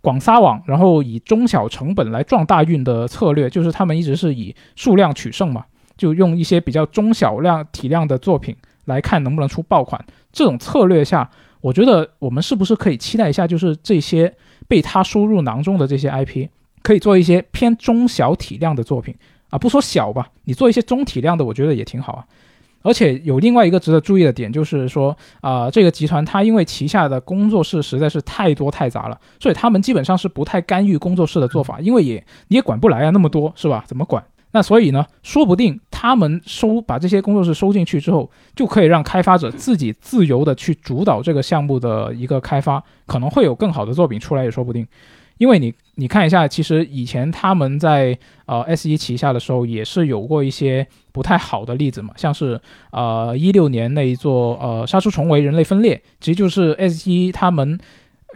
广撒网，然后以中小成本来撞大运的策略，就是他们一直是以数量取胜嘛，就用一些比较中小量体量的作品来看能不能出爆款。这种策略下，我觉得我们是不是可以期待一下，就是这些被他收入囊中的这些 IP，可以做一些偏中小体量的作品啊，不说小吧，你做一些中体量的，我觉得也挺好啊。而且有另外一个值得注意的点，就是说，啊、这个集团它因为旗下的工作室实在是太多太杂了，所以他们基本上是不太干预工作室的做法，因为也你也管不来啊，那么多是吧？怎么管？那所以呢，说不定他们收把这些工作室收进去之后，就可以让开发者自己自由的去主导这个项目的一个开发，可能会有更好的作品出来也说不定。因为你你看一下，其实以前他们在呃 S 一旗下的时候，也是有过一些不太好的例子嘛，像是呃一六年那一座呃杀出重围人类分裂，其实就是 S 一他们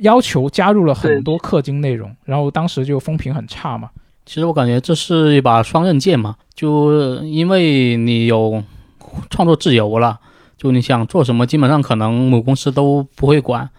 要求加入了很多氪金内容，然后当时就风评很差嘛。其实我感觉这是一把双刃剑嘛，就因为你有创作自由了，就你想做什么，基本上可能母公司都不会管。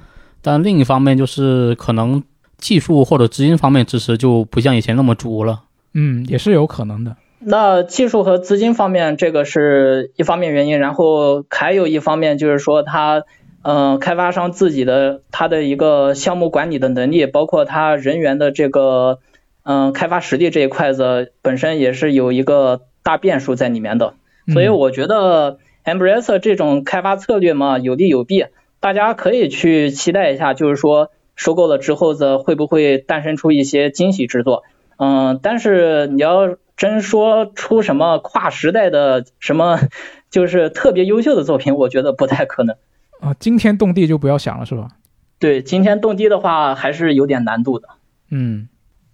但另一方面就是可能技术或者资金方面支持就不像以前那么足了。嗯，也是有可能的。那技术和资金方面，这个是一方面原因，然后还有一方面就是说他，嗯、开发商自己的他的一个项目管理的能力，包括他人员的这个，嗯、开发实力这一块子本身也是有一个大变数在里面的。所以嗯我觉得 Embracer 这种开发策略嘛，有利有弊，大家可以去期待一下，就是说收购了之后的会不会诞生出一些惊喜之作。嗯，但是你要真说出什么跨时代的什么，就是特别优秀的作品，我觉得不太可能。啊，惊天动地就不要想了，是吧？对，惊天动地的话还是有点难度的。嗯。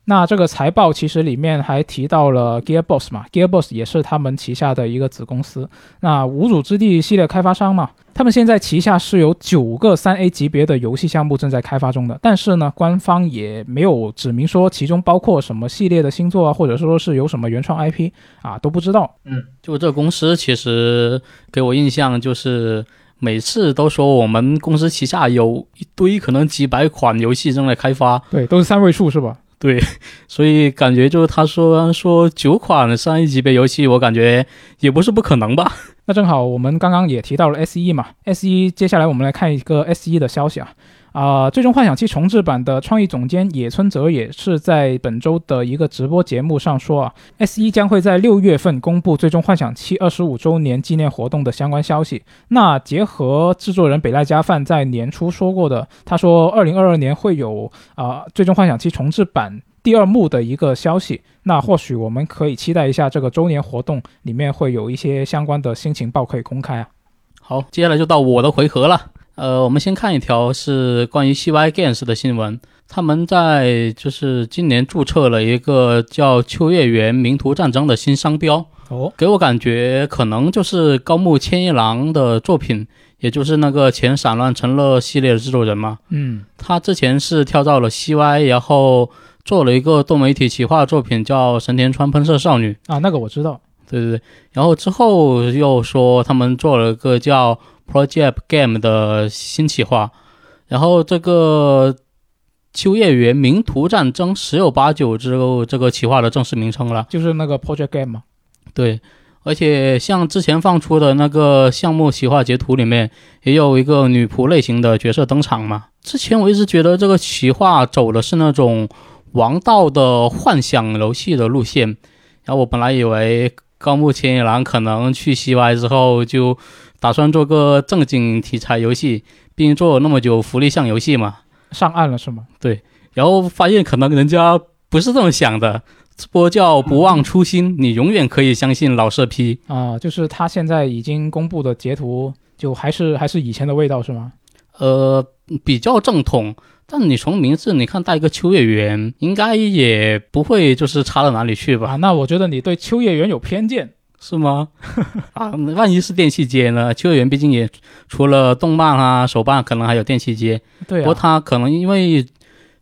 那这个财报其实里面还提到了 Gearbox 嘛，Gearbox 也是他们旗下的一个子公司。那无主之地系列开发商嘛，他们现在旗下是有九个三 A 级别的游戏项目正在开发中的，但是呢，官方也没有指明说其中包括什么系列的星座啊，或者说是有什么原创 IP 啊，都不知道。嗯，就这公司其实给我印象就是每次都说我们公司旗下有一堆可能几百款游戏正在开发，对，都是三位数是吧？对，所以感觉就是他说说九款三 A 级别游戏，我感觉也不是不可能吧。那正好我们刚刚也提到了 S E 嘛，S E 接下来我们来看一个 S E 的消息啊。啊，最终幻想七重置版的创意总监野村哲也是在本周的一个直播节目上说啊，S 一将会在六月份公布最终幻想七二十五周年纪念活动的相关消息。那结合制作人北濑加范在年初说过的，他说二零二二年会有啊最终幻想七重置版第二幕的一个消息。那或许我们可以期待一下这个周年活动里面会有一些相关的新情报可以公开啊。好，接下来就到我的回合了。呃，我们先看一条是关于 CY Games 的新闻，他们在就是今年注册了一个叫《秋叶原名图战争》的新商标。哦，给我感觉可能就是高木千一郎的作品，也就是那个前散乱成乐系列的制作人嘛。嗯，他之前是跳到了 CY，然后做了一个多媒体企划作品叫《神田川喷射少女》啊，那个我知道。对对对，然后之后又说他们做了个叫。Project Game 的新企划，然后这个秋叶原名图战争十有八九之后，这个企划的正式名称了，就是那个 Project Game 嘛。对，而且像之前放出的那个项目企划截图里面，也有一个女仆类型的角色登场嘛。之前我一直觉得这个企划走的是那种王道的幻想游戏的路线，然后我本来以为高木千一郎可能去 CY 之后就。打算做个正经题材游戏，毕竟做了那么久福利向游戏嘛，上岸了是吗？对，然后发现可能人家不是这么想的，这波叫不忘初心，你永远可以相信老色批啊。就是他现在已经公布的截图，就还是还是以前的味道是吗？呃，比较正统，但你从名字你看带一个秋叶原，应该也不会就是差到哪里去吧？那我觉得你对秋叶原有偏见。是吗？啊，万一是电器街呢？秋叶原毕竟也除了动漫啊、手办，可能还有电器街。对，不过他可能因为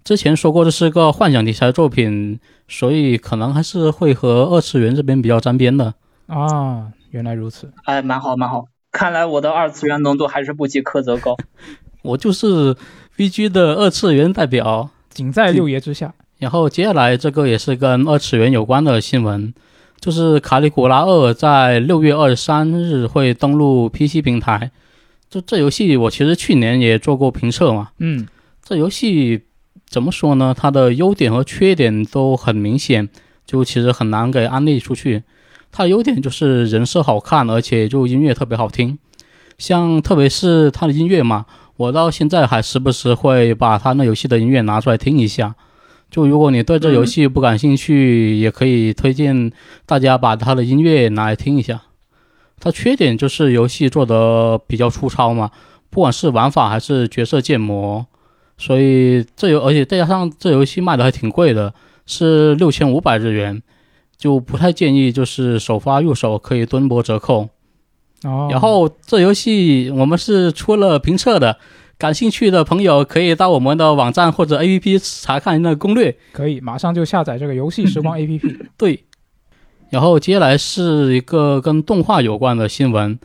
之前说过这是个幻想题材作品，所以可能还是会和二次元这边比较沾边的。啊，原来如此。哎，蛮好蛮好，看来我的二次元浓度还是不及柯泽高。我就是 VG 的二次元代表，仅在六爷之下。然后接下来这个也是跟二次元有关的新闻。就是《卡里古拉二》在六月二十三日会登陆 PC 平台。就这游戏，我其实去年也做过评测嘛。嗯，这游戏怎么说呢？它的优点和缺点都很明显，就其实很难给安利出去。它的优点就是人设好看，而且就音乐特别好听。像特别是它的音乐嘛，我到现在还时不时会把它那游戏的音乐拿出来听一下。就如果你对这游戏不感兴趣，也可以推荐大家把它的音乐拿来听一下。它缺点就是游戏做的比较粗糙嘛，不管是玩法还是角色建模，所以这游而且再加上这游戏卖的还挺贵的，是六千五百日元，就不太建议就是首发入手可以蹲波折扣。哦，然后这游戏我们是出了评测的。感兴趣的朋友可以到我们的网站或者 APP 查看那攻略。可以，马上就下载这个游戏时光 APP。对。然后接下来是一个跟动画有关的新闻，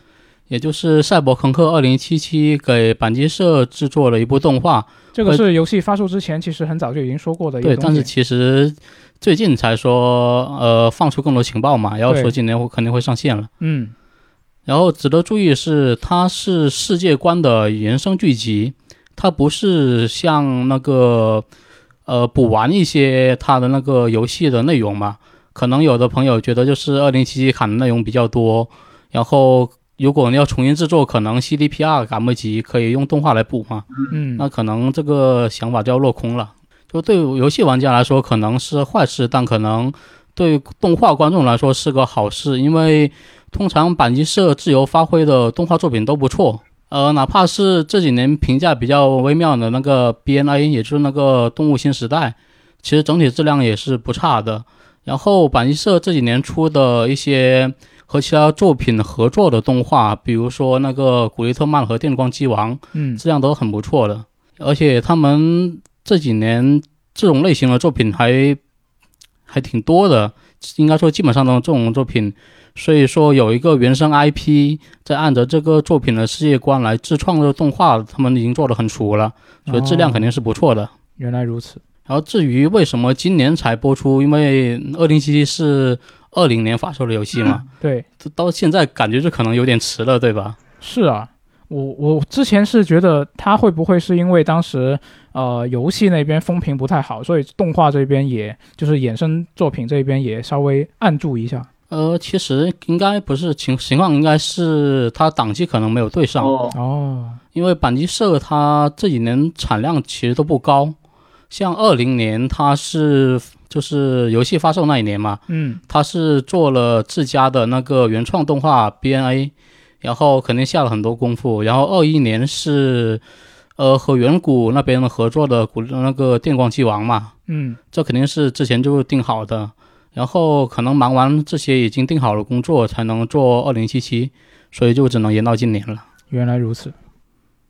也就是《赛博朋克2077》给板机社制作了一部动画。这个是游戏发售之前其实很早就已经说过的。对，但是其实最近才说，呃，放出更多情报嘛，然后说今年会肯定会上线了。嗯。然后值得注意的是，它是世界观的原生剧集，它不是像那个，呃，补完一些它的那个游戏的内容嘛？可能有的朋友觉得就是二零七七砍的内容比较多，然后如果你要重新制作，可能 CDPR 赶不及，可以用动画来补嘛？嗯，那可能这个想法就要落空了。就对游戏玩家来说可能是坏事，但可能。对动画观众来说是个好事，因为通常板机社自由发挥的动画作品都不错。呃，哪怕是这几年评价比较微妙的那个 BNA，也就是那个《动物新时代》，其实整体质量也是不差的。然后板机社这几年出的一些和其他作品合作的动画，比如说那个《古力特曼》和《电光机王》，嗯，质量都很不错的。而且他们这几年这种类型的作品还还挺多的，应该说基本上都是这种作品。所以说有一个原生 IP 在按着这个作品的世界观来自创的动画，他们已经做得很熟了，所以质量肯定是不错的。原来如此。然后至于为什么今年才播出，因为二零七七是二零年发售的游戏嘛，对，到现在感觉就可能有点迟了，对吧？是啊，我我之前是觉得它会不会是因为当时呃游戏那边风评不太好，所以动画这边也就是衍生作品这边也稍微按住一下。呃，其实应该不是情情况，应该是它档期可能没有对上。哦，哦，因为板机社它这几年产量其实都不高，像二零年它是就是游戏发售那一年嘛，嗯，它是做了自家的那个原创动画 BNA，然后肯定下了很多功夫，然后二一年是呃和远古那边合作的古那个电光机王嘛，嗯，这肯定是之前就定好的，然后可能忙完这些已经定好了工作，才能做二零七七，所以就只能延到今年了。原来如此。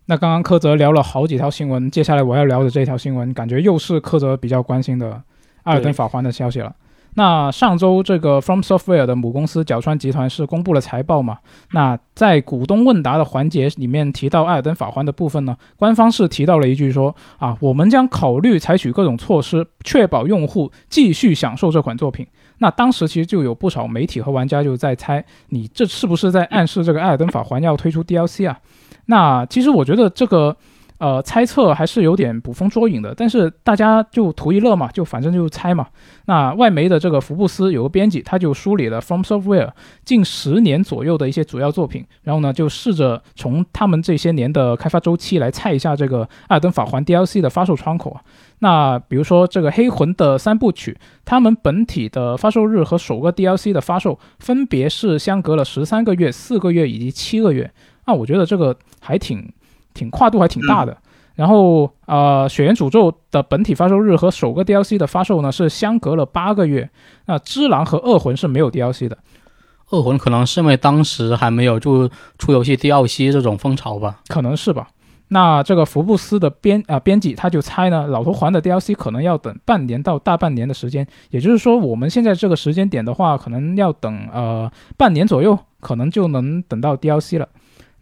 那刚刚柯泽聊了好几条新闻，接下来我要聊的这条新闻，感觉又是柯泽比较关心的《艾尔登法环》的消息了。那上周这个 From Software 的母公司角川集团是公布了财报嘛？那在股东问答的环节里面提到《艾尔登法环》的部分呢，官方是提到了一句说啊，我们将考虑采取各种措施，确保用户继续享受这款作品。那当时其实就有不少媒体和玩家就在猜，你这是不是在暗示这个《艾尔登法环》要推出 DLC 啊？那其实我觉得这个。呃，猜测还是有点捕风捉影的，但是大家就图一乐嘛，就反正就猜嘛。那外媒的这个福布斯有个编辑，他就梳理了 From Software 近十年左右的一些主要作品，然后呢，就试着从他们这些年的开发周期来猜一下这个《艾尔登法环》DLC 的发售窗口啊。那比如说这个《黑魂》的三部曲，他们本体的发售日和首个 DLC 的发售分别是相隔了十三个月、四个月以及七个月。那我觉得这个还挺。挺跨度还挺大的，然后呃，《血缘诅咒》的本体发售日和首个 DLC 的发售呢是相隔了八个月。那《只狼》和《恶魂》是没有 DLC 的，《恶魂》可能是因为当时还没有就出游戏 DLC 这种风潮吧。可能是吧。那这个福布斯的编啊、编辑他就猜呢，老头环的 DLC 可能要等半年到大半年的时间，也就是说我们现在这个时间点的话，可能要等呃半年左右，可能就能等到 DLC 了。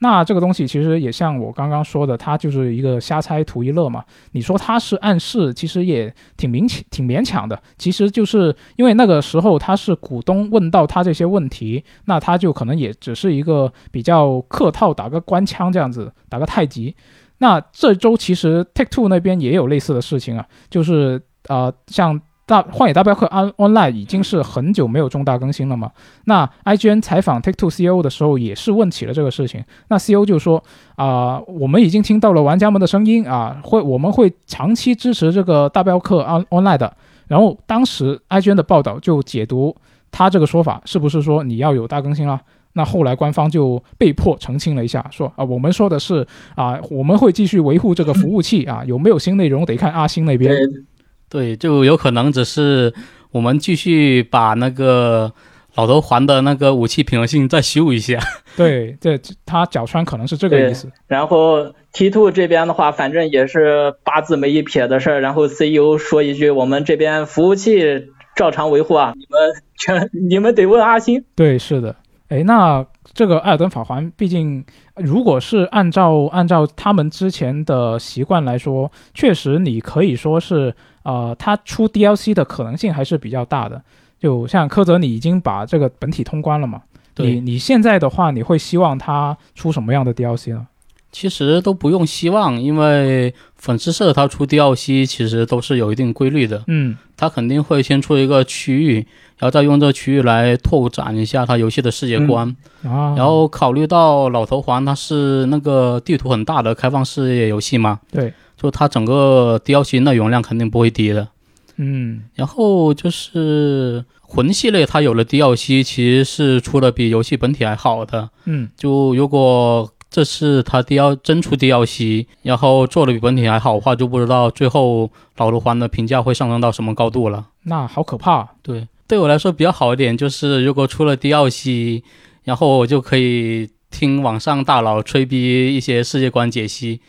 那这个东西其实也像我刚刚说的，它就是一个瞎猜图一乐嘛。你说它是暗示，其实也挺明显、挺勉强的。其实就是因为那个时候他是股东问到他这些问题，那他就可能也只是一个比较客套，打个官腔这样子，打个太极。那这周其实 Take Two 那边也有类似的事情啊，就是呃像。大荒野大镖客 On Online 已经是很久没有重大更新了嘛？那 IGN 采访 Take Two CEO 的时候也是问起了这个事情。那 CEO 就说啊、我们已经听到了玩家们的声音啊，会我们会长期支持这个大镖客 On Online 的。然后当时 IGN 的报道就解读他这个说法是不是说你要有大更新啦？那后来官方就被迫澄清了一下，说啊，我们说的是啊，我们会继续维护这个服务器啊，有没有新内容得看阿星那边。对，就有可能只是我们继续把那个老头环的那个武器平衡性再修一下。对，这他脚穿可能是这个意思。然后 T two 这边的话，反正也是八字没一撇的事儿。然后 CEO 说一句：“我们这边服务器照常维护啊，你们全你们得问阿星。对，是的。哎，那这个《艾尔登法环》，毕竟如果是按照按照他们之前的习惯来说，确实你可以说是，呃，它出 DLC 的可能性还是比较大的。就像柯泽，你已经把这个本体通关了嘛？你对，你现在的话，你会希望它出什么样的 DLC 呢？其实都不用希望，因为粉丝社它出 DLC 其实都是有一定规律的，嗯，它肯定会先出一个区域，然后再用这个区域来拓展一下它游戏的世界观。啊，然后考虑到老头环它是那个地图很大的开放世界游戏嘛，对，就它整个 DLC 内容量肯定不会低的。嗯然后就是魂系列它有了 DLC，其实是出的比游戏本体还好的。嗯，就如果这次它 D L 真出 DLC，然后做的比本体还好的话，就不知道最后老罗环的评价会上升到什么高度了。那好可怕。对，对我来说比较好一点就是，如果出了 DLC，然后我就可以听网上大佬吹逼一些世界观解析。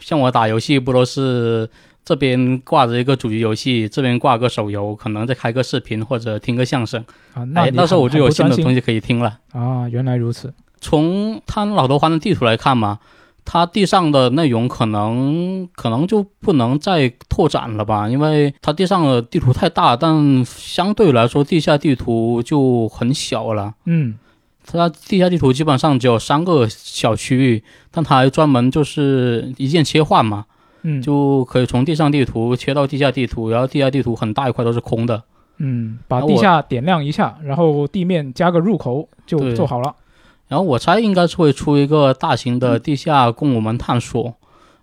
像我打游戏不都是这边挂着一个主机游戏，这边挂个手游，可能再开个视频或者听个相声，啊，那哎，那时候我就有新的东西可以听了。啊，原来如此。从他老头环的地图来看嘛，它地上的内容可能可能就不能再拓展了吧，因为它地上的地图太大，但相对来说地下地图就很小了。嗯，它地下地图基本上只有三个小区域，但它还专门就是一键切换嘛，嗯，就可以从地上地图切到地下地图，然后地下地图很大一块都是空的。嗯，把地下点亮一下，然后地面加个入口就做好了。然后我猜应该是会出一个大型的地下供我们探索，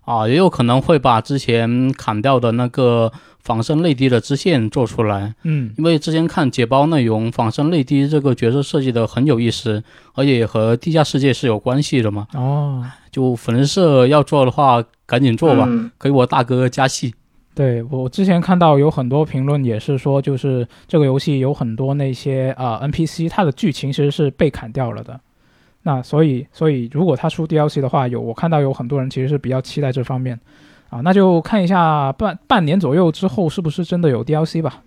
啊，也有可能会把之前砍掉的那个仿生泪滴的支线做出来。嗯因为之前看解包内容，仿生泪滴这个角色设计的很有意思，而且也和地下世界是有关系的嘛。哦，就粉丝社要做的话，赶紧做吧，嗯给我大哥加戏。对我之前看到有很多评论也是说，就是这个游戏有很多那些啊、呃 NPC，它的剧情其实是被砍掉了的。那所以，所以如果他出 DLC 的话，有我看到有很多人其实是比较期待这方面啊，那就看一下半半年左右之后是不是真的有 DLC 吧。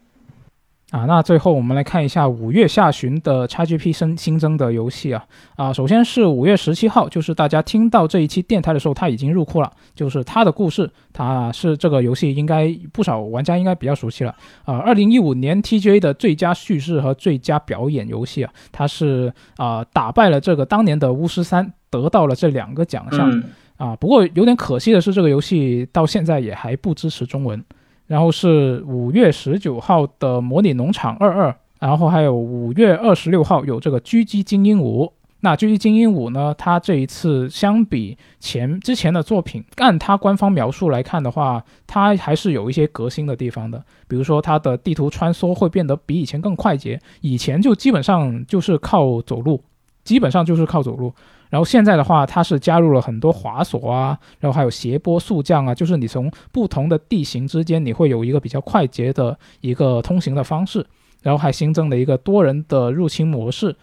啊，那最后我们来看一下五月下旬的 XGP 新新增的游戏啊啊，首先是五月十七号，就是大家听到这一期电台的时候，它已经入库了，就是它的故事，它是这个游戏应该不少玩家应该比较熟悉了啊。二零一五年 TGA 的最佳叙事和最佳表演游戏啊，它是啊打败了这个当年的巫师三，得到了这两个奖项。嗯啊，不过有点可惜的是，这个游戏到现在也还不支持中文。然后是五月十九号的《模拟农场二二》，然后还有五月二十六号有这个《狙击精英五》。那《狙击精英五》呢，它这一次相比前之前的作品，按它官方描述来看的话，它还是有一些革新的地方的。比如说，它的地图穿梭会变得比以前更快捷，以前就基本上就是靠走路，基本上就是靠走路。然后现在的话，它是加入了很多滑索啊，然后还有斜坡速降啊，就是你从不同的地形之间，你会有一个比较快捷的一个通行的方式。然后还新增了一个多人的入侵模式，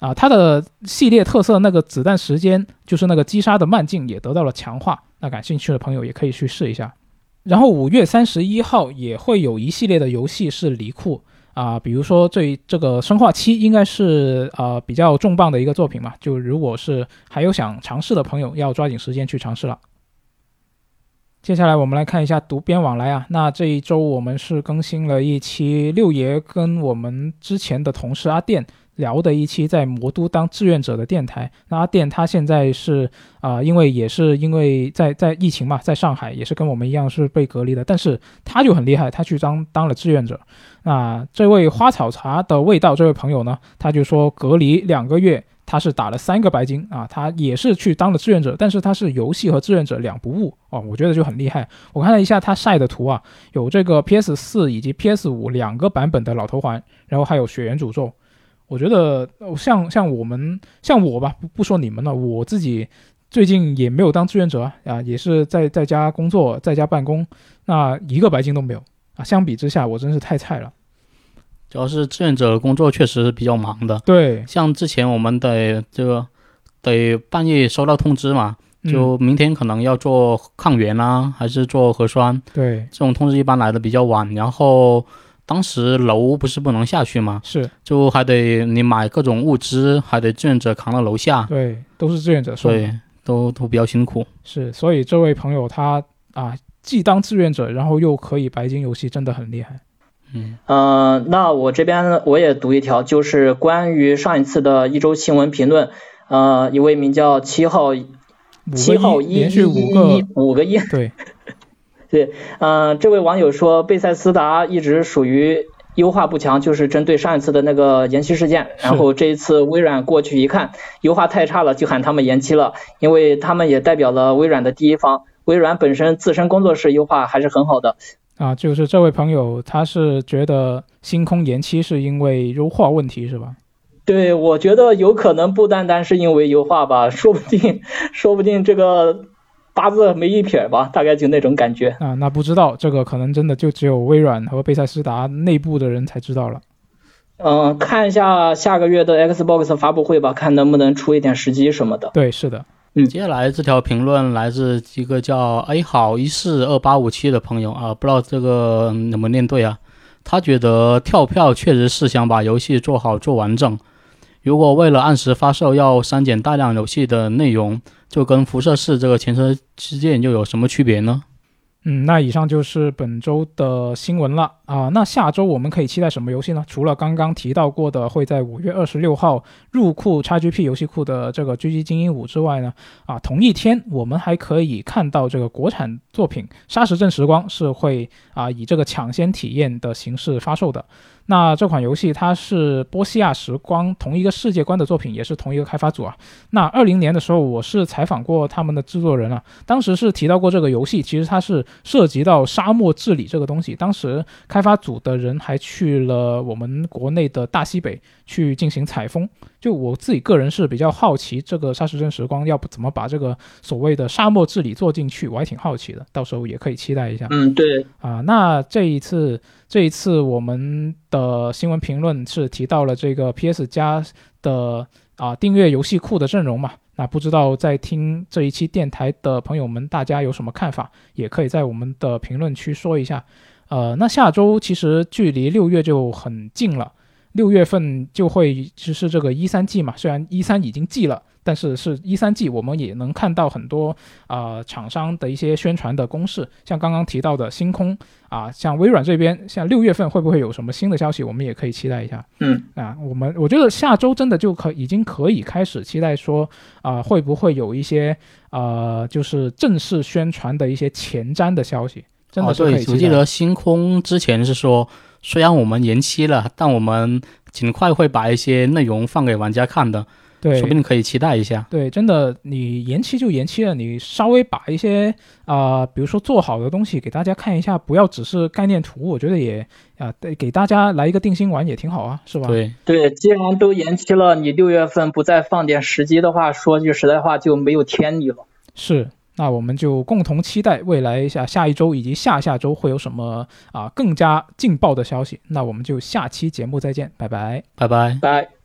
啊，它的系列特色那个子弹时间，就是那个击杀的慢镜也得到了强化。那感兴趣的朋友也可以去试一下。然后五月三十一号也会有一系列的游戏是离库。啊，比如说这这个《生化七》应该是呃比较重磅的一个作品嘛，就如果是还有想尝试的朋友，要抓紧时间去尝试了。接下来我们来看一下读编往来啊，那这一周我们是更新了一期六爷跟我们之前的同事阿电聊的一期在魔都当志愿者的电台。那阿电他现在是啊、因为也是因为在在疫情嘛，在上海也是跟我们一样是被隔离的，但是他就很厉害，他去当当了志愿者。那这位花草茶的味道这位朋友呢，他就说隔离两个月，他是打了三个白金啊，他也是去当了志愿者，但是他是游戏和志愿者两不误哦，我觉得就很厉害。我看了一下他晒的图啊，有这个 PS 四以及 PS 五两个版本的老头环，然后还有血缘诅咒。我觉得呃像像我们像我吧，不不说你们了，我自己最近也没有当志愿者啊，啊也是在在家工作，在家办公，那一个白金都没有啊。相比之下，我真是太菜了。主要是志愿者工作确实比较忙的，对，像之前我们得这个得半夜收到通知嘛，嗯就明天可能要做抗原啊，还是做核酸，对这种通知一般来的比较晚。然后当时楼不是不能下去吗，是，就还得你买各种物资，还得志愿者扛到楼下，对，都是志愿者送。的。对，都都比较辛苦。是，所以这位朋友他啊，既当志愿者，然后又可以白金游戏，真的很厉害。嗯，呃，那我这边我也读一条，就是关于上一次的一周新闻评论，呃，一位名叫七号七号一连续五一个，五个一，对，呃，这位网友说贝塞斯达一直属于优化不强，就是针对上一次的那个延期事件，然后这一次微软过去一看，优化太差了，就喊他们延期了，因为他们也代表了微软的第一方，微软本身自身工作室优化还是很好的。啊，就是这位朋友，他是觉得星空延期是因为优化问题，是吧？对，我觉得有可能不单单是因为优化吧，说不定，说不定这个八字没一撇吧，大概就那种感觉。啊，那不知道这个可能真的就只有微软和贝塞斯达内部的人才知道了。嗯，看一下下个月的 Xbox 发布会吧，看能不能出一点时机什么的。对，是的。嗯，接下来这条评论来自一个叫 A 好一四二八五七的朋友啊，不知道这个能不能念对啊？他觉得跳票确实是想把游戏做好做完整。如果为了按时发售要删减大量游戏的内容，就跟辐射四这个前车之鉴又有什么区别呢？嗯，那以上就是本周的新闻了啊。那下周我们可以期待什么游戏呢？除了刚刚提到过的会在五月二十六号入库 XGP 游戏库的这个《狙击精英五》之外呢，啊，同一天我们还可以看到这个国产作品《沙石镇时光》是会啊以这个抢先体验的形式发售的。那这款游戏它是波西亚时光同一个世界观的作品，也是同一个开发组啊。那二零年的时候，我是采访过他们的制作人啊，当时是提到过这个游戏，其实它是涉及到沙漠治理这个东西。当时开发组的人还去了我们国内的大西北去进行采风。就我自己个人是比较好奇，这个沙石镇时光要不怎么把这个所谓的沙漠治理做进去，我还挺好奇的，到时候也可以期待一下。嗯，对啊，那这一次这一次我们的新闻评论是提到了这个 PS 加的啊订阅游戏库的阵容嘛？那不知道在听这一期电台的朋友们，大家有什么看法？也可以在我们的评论区说一下。呃，那下周其实距离六月就很近了。六月份就会就是这个一三季嘛，虽然一三已经季了，但是是一三季，我们也能看到很多啊厂商的一些宣传的攻势，像刚刚提到的星空啊，像微软这边，像六月份会不会有什么新的消息，我们也可以期待一下。嗯，啊，我们我觉得下周真的就可已经可以开始期待说啊，会不会有一些呃，就是正式宣传的一些前瞻的消息，真的是可以期待。我记得星空之前是说。虽然我们延期了，但我们尽快会把一些内容放给玩家看的，对，说不定可以期待一下。对，真的，你延期就延期了，你稍微把一些啊，比如说做好的东西给大家看一下，不要只是概念图，我觉得也啊，对，给大家来一个定心丸也挺好啊，是吧？对对，既然都延期了，你六月份不再放点时机的话，说句实在话就没有天理了。是。那我们就共同期待未来下下一周以及下下周会有什么啊更加劲爆的消息。那我们就下期节目再见，拜拜，拜拜，拜。